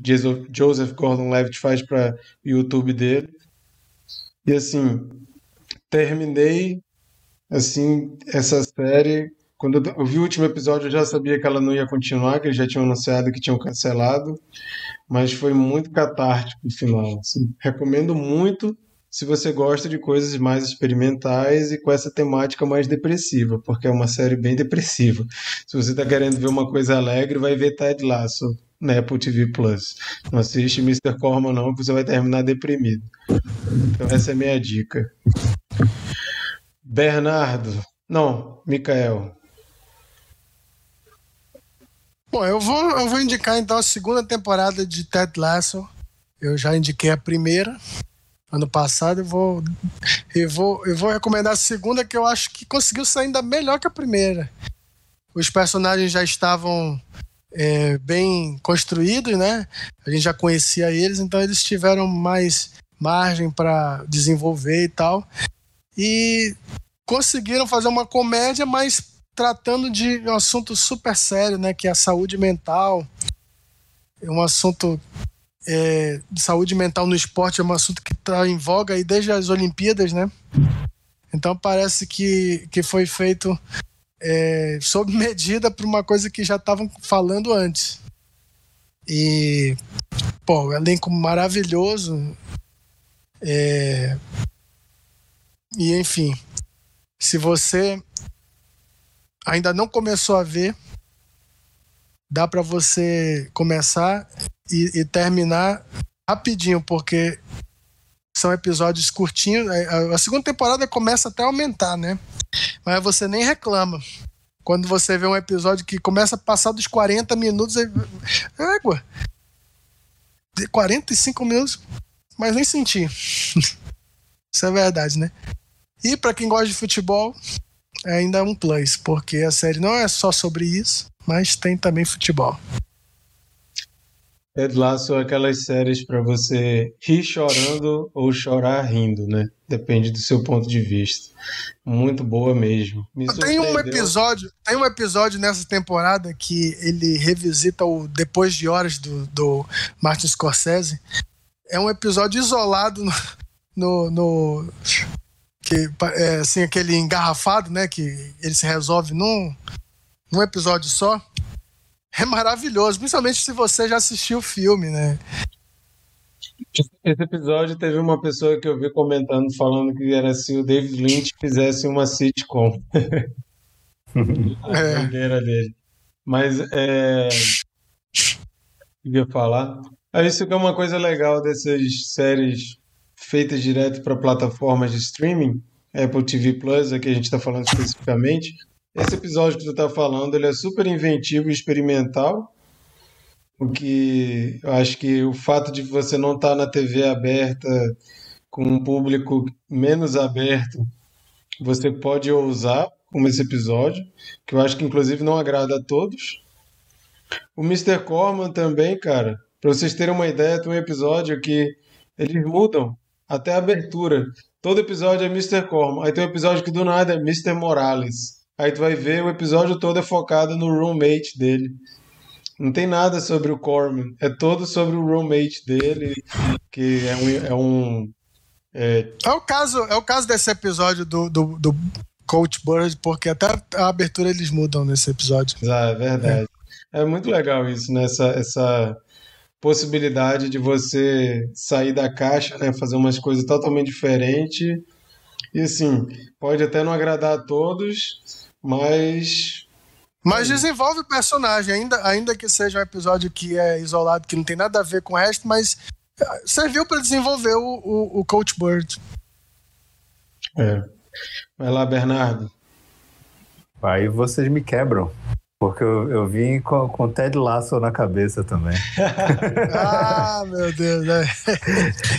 Speaker 2: Joseph Gordon-Levitt faz para o YouTube dele. E assim, terminei assim essa série. Quando eu vi o último episódio, eu já sabia que ela não ia continuar, que eles já tinham anunciado que tinham cancelado, mas foi muito catártico o final. Assim. Recomendo muito se você gosta de coisas mais experimentais e com essa temática mais depressiva, porque é uma série bem depressiva. Se você está querendo ver uma coisa alegre, vai ver Ted Lasso na Apple TV Plus. Não assiste Mr. Corman não, que você vai terminar deprimido. Então essa é a minha dica. Bernardo, não, Micael.
Speaker 4: Bom, eu vou, eu vou indicar então a segunda temporada de Ted Lasso. Eu já indiquei a primeira ano passado. Eu vou, eu vou, eu vou recomendar a segunda, que eu acho que conseguiu sair ainda melhor que a primeira. Os personagens já estavam é, bem construídos, né? A gente já conhecia eles, então eles tiveram mais margem para desenvolver e tal. E conseguiram fazer uma comédia, mas tratando de um assunto super sério, né? Que é a saúde mental. É um assunto é, de saúde mental no esporte é um assunto que está em voga aí desde as Olimpíadas, né? Então parece que, que foi feito é, sob [LAUGHS] medida para uma coisa que já estavam falando antes. E, pô, elenco maravilhoso. É, e, enfim, se você ainda não começou a ver, dá para você começar e, e terminar rapidinho, porque são episódios curtinhos. A segunda temporada começa até a aumentar, né? Mas você nem reclama. Quando você vê um episódio que começa a passar dos 40 minutos, é. Égua! 45 minutos, mas nem senti. [LAUGHS] Isso é verdade, né? E para quem gosta de futebol, é ainda um plus, porque a série não é só sobre isso, mas tem também futebol.
Speaker 2: Ted Lasso é aquelas séries para você rir chorando ou chorar rindo, né? Depende do seu ponto de vista. Muito boa mesmo.
Speaker 4: tem um episódio, tem um episódio nessa temporada que ele revisita o Depois de Horas do, do Martin Scorsese. É um episódio isolado no, no, no que é assim aquele engarrafado, né? Que ele se resolve num, num episódio só. É maravilhoso, principalmente se você já assistiu o filme, né?
Speaker 2: Esse episódio teve uma pessoa que eu vi comentando falando que era se o David Lynch fizesse uma sitcom. [LAUGHS] a é. dele. Mas é. O que eu ia falar? Ah, isso que é uma coisa legal dessas séries feitas direto para plataformas de streaming, Apple TV Plus, aqui a gente está falando especificamente. Esse episódio que tu está falando, ele é super inventivo e experimental, porque eu acho que o fato de você não estar tá na TV aberta com um público menos aberto, você pode ousar como esse episódio, que eu acho que inclusive não agrada a todos. O Mr. Corman também, cara, para vocês terem uma ideia, tem um episódio que eles mudam até a abertura. Todo episódio é Mr. Corman. Aí tem um episódio que do nada é Mr. Morales. Aí tu vai ver o episódio todo é focado no roommate dele. Não tem nada sobre o Corman. É todo sobre o roommate dele, que é um. É, um,
Speaker 4: é... é o, caso, é o caso desse episódio do, do, do Coach Bird, porque até a abertura eles mudam nesse episódio.
Speaker 2: Ah, é verdade. É, é muito legal isso, né? Essa, essa possibilidade de você sair da caixa, né? Fazer umas coisas totalmente diferentes. E assim, pode até não agradar a todos, mas.
Speaker 4: Mas desenvolve o personagem, ainda, ainda que seja um episódio que é isolado, que não tem nada a ver com o resto, mas eh, serviu para desenvolver o, o, o, Coach Bird.
Speaker 2: É. Vai lá, Bernardo.
Speaker 3: Aí vocês me quebram. Porque eu, eu vim com, com Ted Lasso na cabeça também. [LAUGHS]
Speaker 4: ah, meu Deus. Né?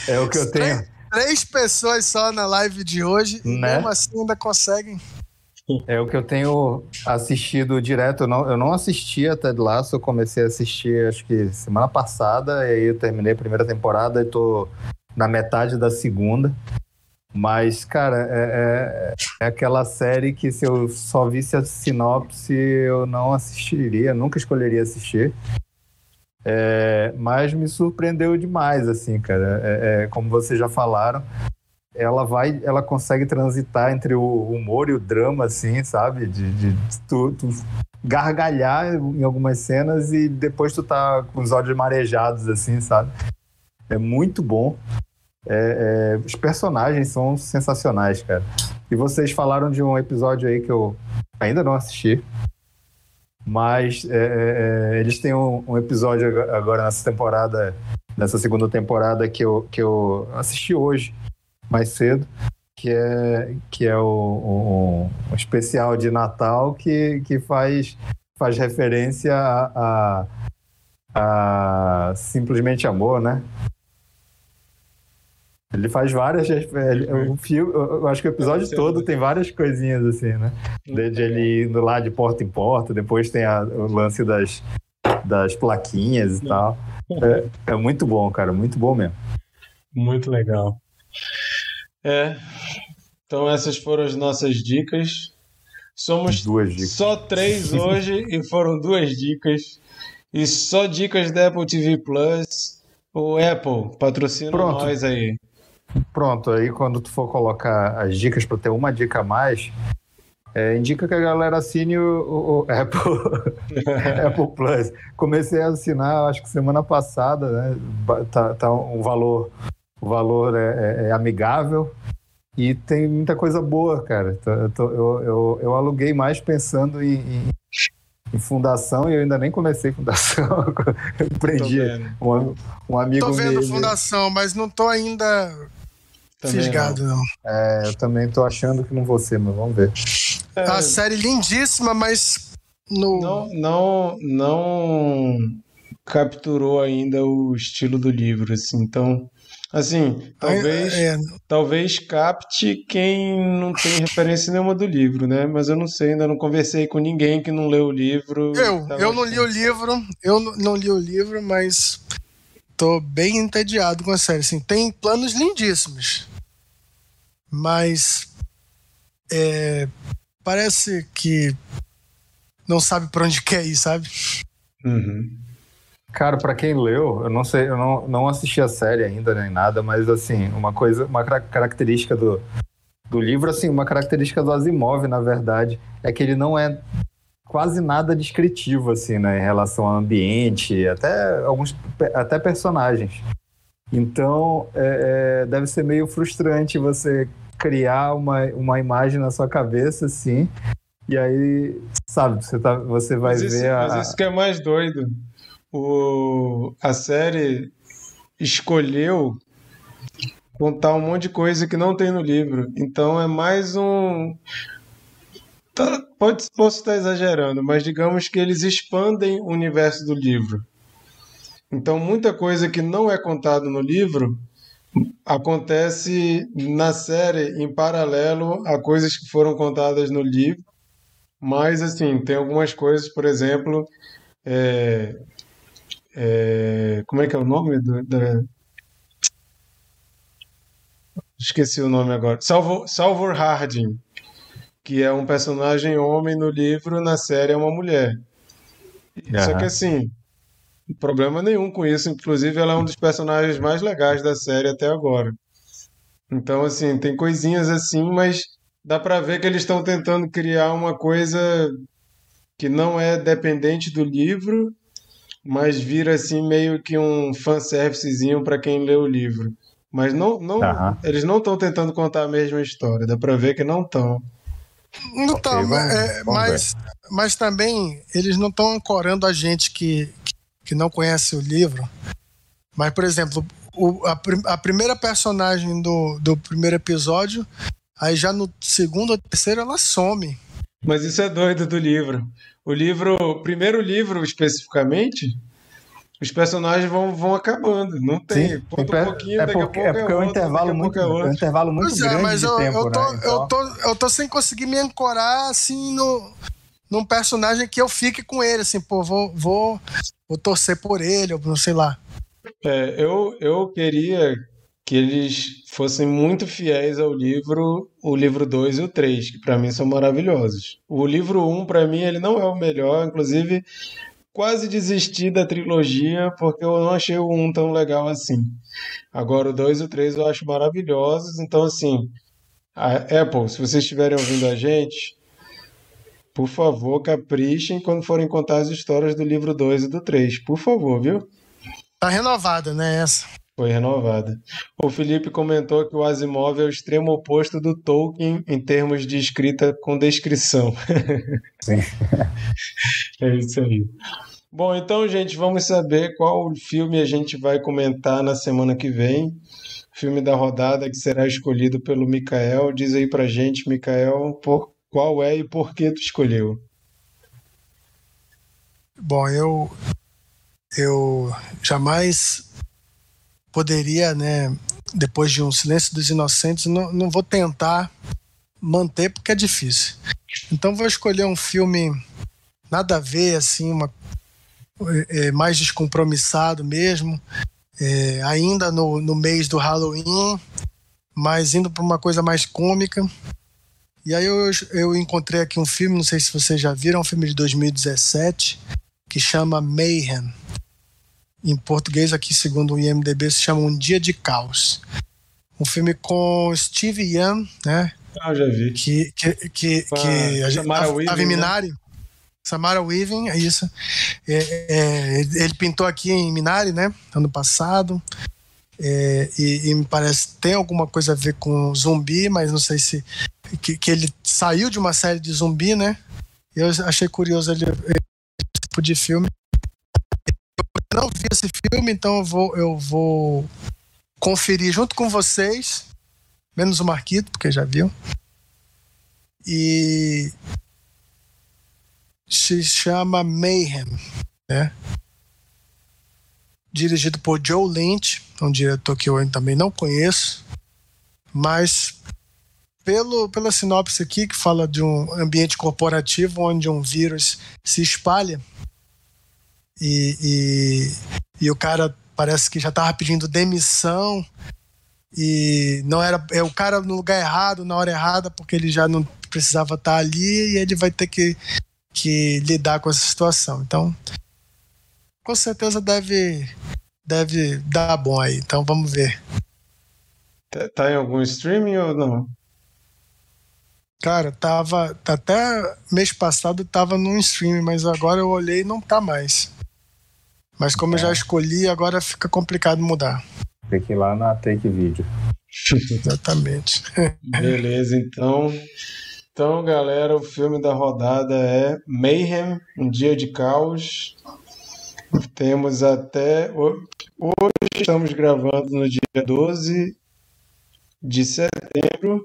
Speaker 3: É o que eu tenho.
Speaker 4: Três, três pessoas só na live de hoje, né? e mesmo assim ainda conseguem
Speaker 3: é o que eu tenho assistido direto. Eu não, eu não assisti a Ted Lasso, eu comecei a assistir acho que semana passada, e aí eu terminei a primeira temporada e tô na metade da segunda. Mas, cara, é, é, é, aquela série que se eu só visse a sinopse, eu não assistiria, nunca escolheria assistir. É, mas me surpreendeu demais, assim, cara. É, é como vocês já falaram, ela vai, ela consegue transitar entre o humor e o drama, assim, sabe? De, de, de tu, gargalhar em algumas cenas e depois tu tá com os olhos marejados, assim, sabe? É muito bom. É, é, os personagens são sensacionais, cara. E vocês falaram de um episódio aí que eu ainda não assisti, mas é, é, é eles têm um, um, episódio agora nessa temporada, nessa segunda temporada que eu, que eu assisti hoje, mais cedo, que é, que é o, o especial de Natal que, que faz, faz referência a, a, a Simplesmente Amor, né? Ele faz várias. O filme, eu acho que o episódio todo tem várias coisinhas assim, né? Desde ele indo lá de porta em porta, depois tem a, o lance das, das plaquinhas e tal. É, é muito bom, cara, muito bom mesmo.
Speaker 2: Muito legal. É. Então essas foram as nossas dicas. Somos dicas. só três [LAUGHS] hoje e foram duas dicas. E só dicas da Apple TV Plus. O Apple, patrocina Pronto. nós aí.
Speaker 3: Pronto, aí quando tu for colocar as dicas para ter uma dica a mais, é, indica que a galera assine o, o, o Apple, [LAUGHS] Apple Plus. Comecei a assinar, acho que semana passada, né? Tá, tá um valor o valor é, é, é amigável e tem muita coisa boa, cara. Eu, eu, eu, eu aluguei mais pensando em, em, em, fundação e eu ainda nem comecei fundação. [LAUGHS] eu prendi um, um amigo
Speaker 4: Tô vendo
Speaker 3: meu.
Speaker 4: fundação, mas não tô ainda Também fisgado, não. não.
Speaker 3: É, eu também tô achando que não vou ser, mas vamos ver.
Speaker 4: É, a série lindíssima, mas no...
Speaker 2: não, não, não capturou ainda o estilo do livro, assim. Então, assim, talvez, é, é. talvez capte quem não tem referência nenhuma do livro, né? Mas eu não sei, ainda não conversei com ninguém que não leu o livro.
Speaker 4: Eu, eu não li o livro, eu não li o livro, mas tô bem entediado com a série. Assim, tem planos lindíssimos, mas é, parece que não sabe para onde quer ir, sabe?
Speaker 2: Uhum.
Speaker 3: Cara, para quem leu, eu não sei, eu não, não assisti a série ainda nem nada, mas assim, uma coisa, uma característica do, do livro, assim, uma característica do Asimov, na verdade, é que ele não é quase nada descritivo, assim, né, em relação ao ambiente, até alguns, até personagens. Então, é, é, deve ser meio frustrante você criar uma, uma imagem na sua cabeça, assim, e aí, sabe, você, tá, você vai
Speaker 2: mas
Speaker 3: ver isso, a...
Speaker 2: Mas isso que é mais doido o, a série escolheu contar um monte de coisa que não tem no livro. Então é mais um. Tá, pode, posso estar exagerando, mas digamos que eles expandem o universo do livro. Então muita coisa que não é contada no livro acontece na série em paralelo a coisas que foram contadas no livro. Mas assim, tem algumas coisas, por exemplo, é, é, como é que é o nome do, da... Esqueci o nome agora. Salvo, Salvor Harding, que é um personagem homem no livro, na série é uma mulher. Uhum. Só que assim, problema nenhum com isso. Inclusive, ela é um dos personagens mais legais da série até agora. Então, assim, tem coisinhas assim, mas dá pra ver que eles estão tentando criar uma coisa que não é dependente do livro mas vira assim meio que um fanservicezinho para quem lê o livro. Mas não, não uhum. eles não estão tentando contar a mesma história, dá para ver que não estão.
Speaker 4: Não estão, okay, é, mas, mas também eles não estão ancorando a gente que, que não conhece o livro. Mas, por exemplo, o, a, a primeira personagem do, do primeiro episódio, aí já no segundo ou terceiro ela some.
Speaker 2: Mas isso é doido do livro. O livro, o primeiro livro especificamente, os personagens vão, vão acabando. Não tem.
Speaker 3: Sim, um pouquinho, é porque, é, porque é, um intervalo muito, é um intervalo muito pois é, grande mas eu, tempo,
Speaker 4: eu,
Speaker 3: tô,
Speaker 4: né? então... eu, tô, eu tô sem conseguir me ancorar assim no, num personagem que eu fique com ele, assim, pô, vou, vou, vou torcer por ele, ou não sei lá.
Speaker 2: É, eu, eu queria que eles fossem muito fiéis ao livro, o livro 2 e o 3, que para mim são maravilhosos. O livro 1, um, para mim, ele não é o melhor, inclusive quase desisti da trilogia porque eu não achei o 1 um tão legal assim. Agora o 2 e o 3 eu acho maravilhosos, então assim, a Apple, se vocês estiverem ouvindo a gente, por favor, caprichem quando forem contar as histórias do livro 2 e do 3, por favor, viu?
Speaker 4: Tá renovada, né, essa?
Speaker 2: Foi renovada. O Felipe comentou que o Asimov é o extremo oposto do Tolkien em termos de escrita com descrição. [LAUGHS]
Speaker 3: Sim.
Speaker 2: é isso aí. Bom, então, gente, vamos saber qual filme a gente vai comentar na semana que vem. Filme da rodada que será escolhido pelo Mikael. Diz aí pra gente, Mikael, por, qual é e por que tu escolheu.
Speaker 4: Bom, eu eu jamais poderia, né, depois de um Silêncio dos Inocentes, não, não vou tentar manter porque é difícil. Então vou escolher um filme nada a ver, assim, uma, é, é mais descompromissado mesmo, é, ainda no, no mês do Halloween, mas indo para uma coisa mais cômica. E aí eu, eu encontrei aqui um filme, não sei se vocês já viram, um filme de 2017, que chama Mayhem em português aqui, segundo o IMDB, se chama Um Dia de Caos. Um filme com Steve Young, né?
Speaker 2: Ah, já vi.
Speaker 4: Que, que, que, que a, Samara a, Weaving, a Minari, né? Samara Weaving, é isso. É, é, ele pintou aqui em Minari, né? Ano passado. É, e, e, me parece tem alguma coisa a ver com zumbi, mas não sei se que, que ele saiu de uma série de zumbi, né? Eu achei curioso ele, esse tipo de filme não vi esse filme, então eu vou, eu vou conferir junto com vocês menos o Marquito, porque já viu. E se chama Mayhem, né? Dirigido por Joe Lynch, um diretor que eu também não conheço, mas pelo, pela sinopse aqui, que fala de um ambiente corporativo onde um vírus se espalha e, e, e o cara parece que já estava pedindo demissão e não era é o cara no lugar errado, na hora errada, porque ele já não precisava estar ali e ele vai ter que, que lidar com essa situação. Então, com certeza deve deve dar bom aí. Então vamos ver.
Speaker 2: Tá, tá em algum streaming ou não?
Speaker 4: Cara, tava. Até mês passado tava num stream, mas agora eu olhei e não tá mais. Mas como é. eu já é. escolhi, agora fica complicado mudar.
Speaker 3: Tem que ir lá na Take Video. [LAUGHS]
Speaker 4: Exatamente.
Speaker 2: Beleza, então. Então, galera, o filme da rodada é Mayhem, Um Dia de Caos. Temos até. Hoje estamos gravando no dia 12 de setembro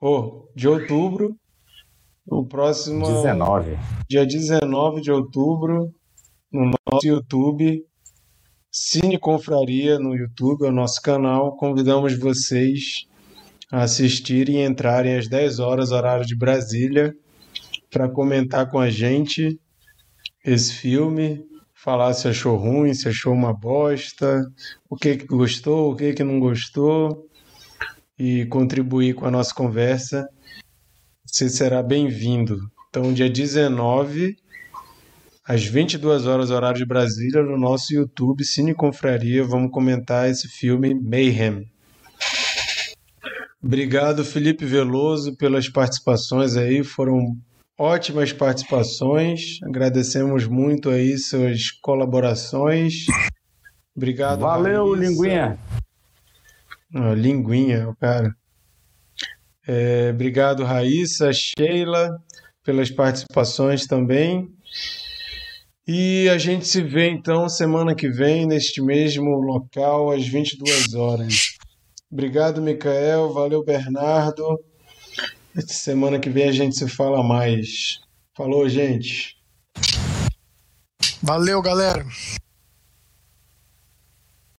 Speaker 2: oh, de outubro. O próximo.
Speaker 3: 19.
Speaker 2: Dia 19 de outubro, no nosso YouTube. Cine Confraria no YouTube, é o nosso canal. Convidamos vocês a assistirem e entrarem às 10 horas, horário de Brasília, para comentar com a gente esse filme, falar se achou ruim, se achou uma bosta, o que, que gostou, o que, que não gostou e contribuir com a nossa conversa, você será bem-vindo. Então, dia 19, às 22 horas, horário de Brasília, no nosso YouTube Cine Confraria, vamos comentar esse filme Mayhem. Obrigado, Felipe Veloso, pelas participações aí, foram ótimas participações. Agradecemos muito aí suas colaborações. Obrigado.
Speaker 3: Valeu, Raíssa. Linguinha.
Speaker 2: Oh, linguinha, o cara. É, obrigado, Raíssa, Sheila, pelas participações também. E a gente se vê então semana que vem, neste mesmo local, às 22 horas. Obrigado, Micael. Valeu, Bernardo. Semana que vem a gente se fala mais. Falou, gente.
Speaker 4: Valeu, galera.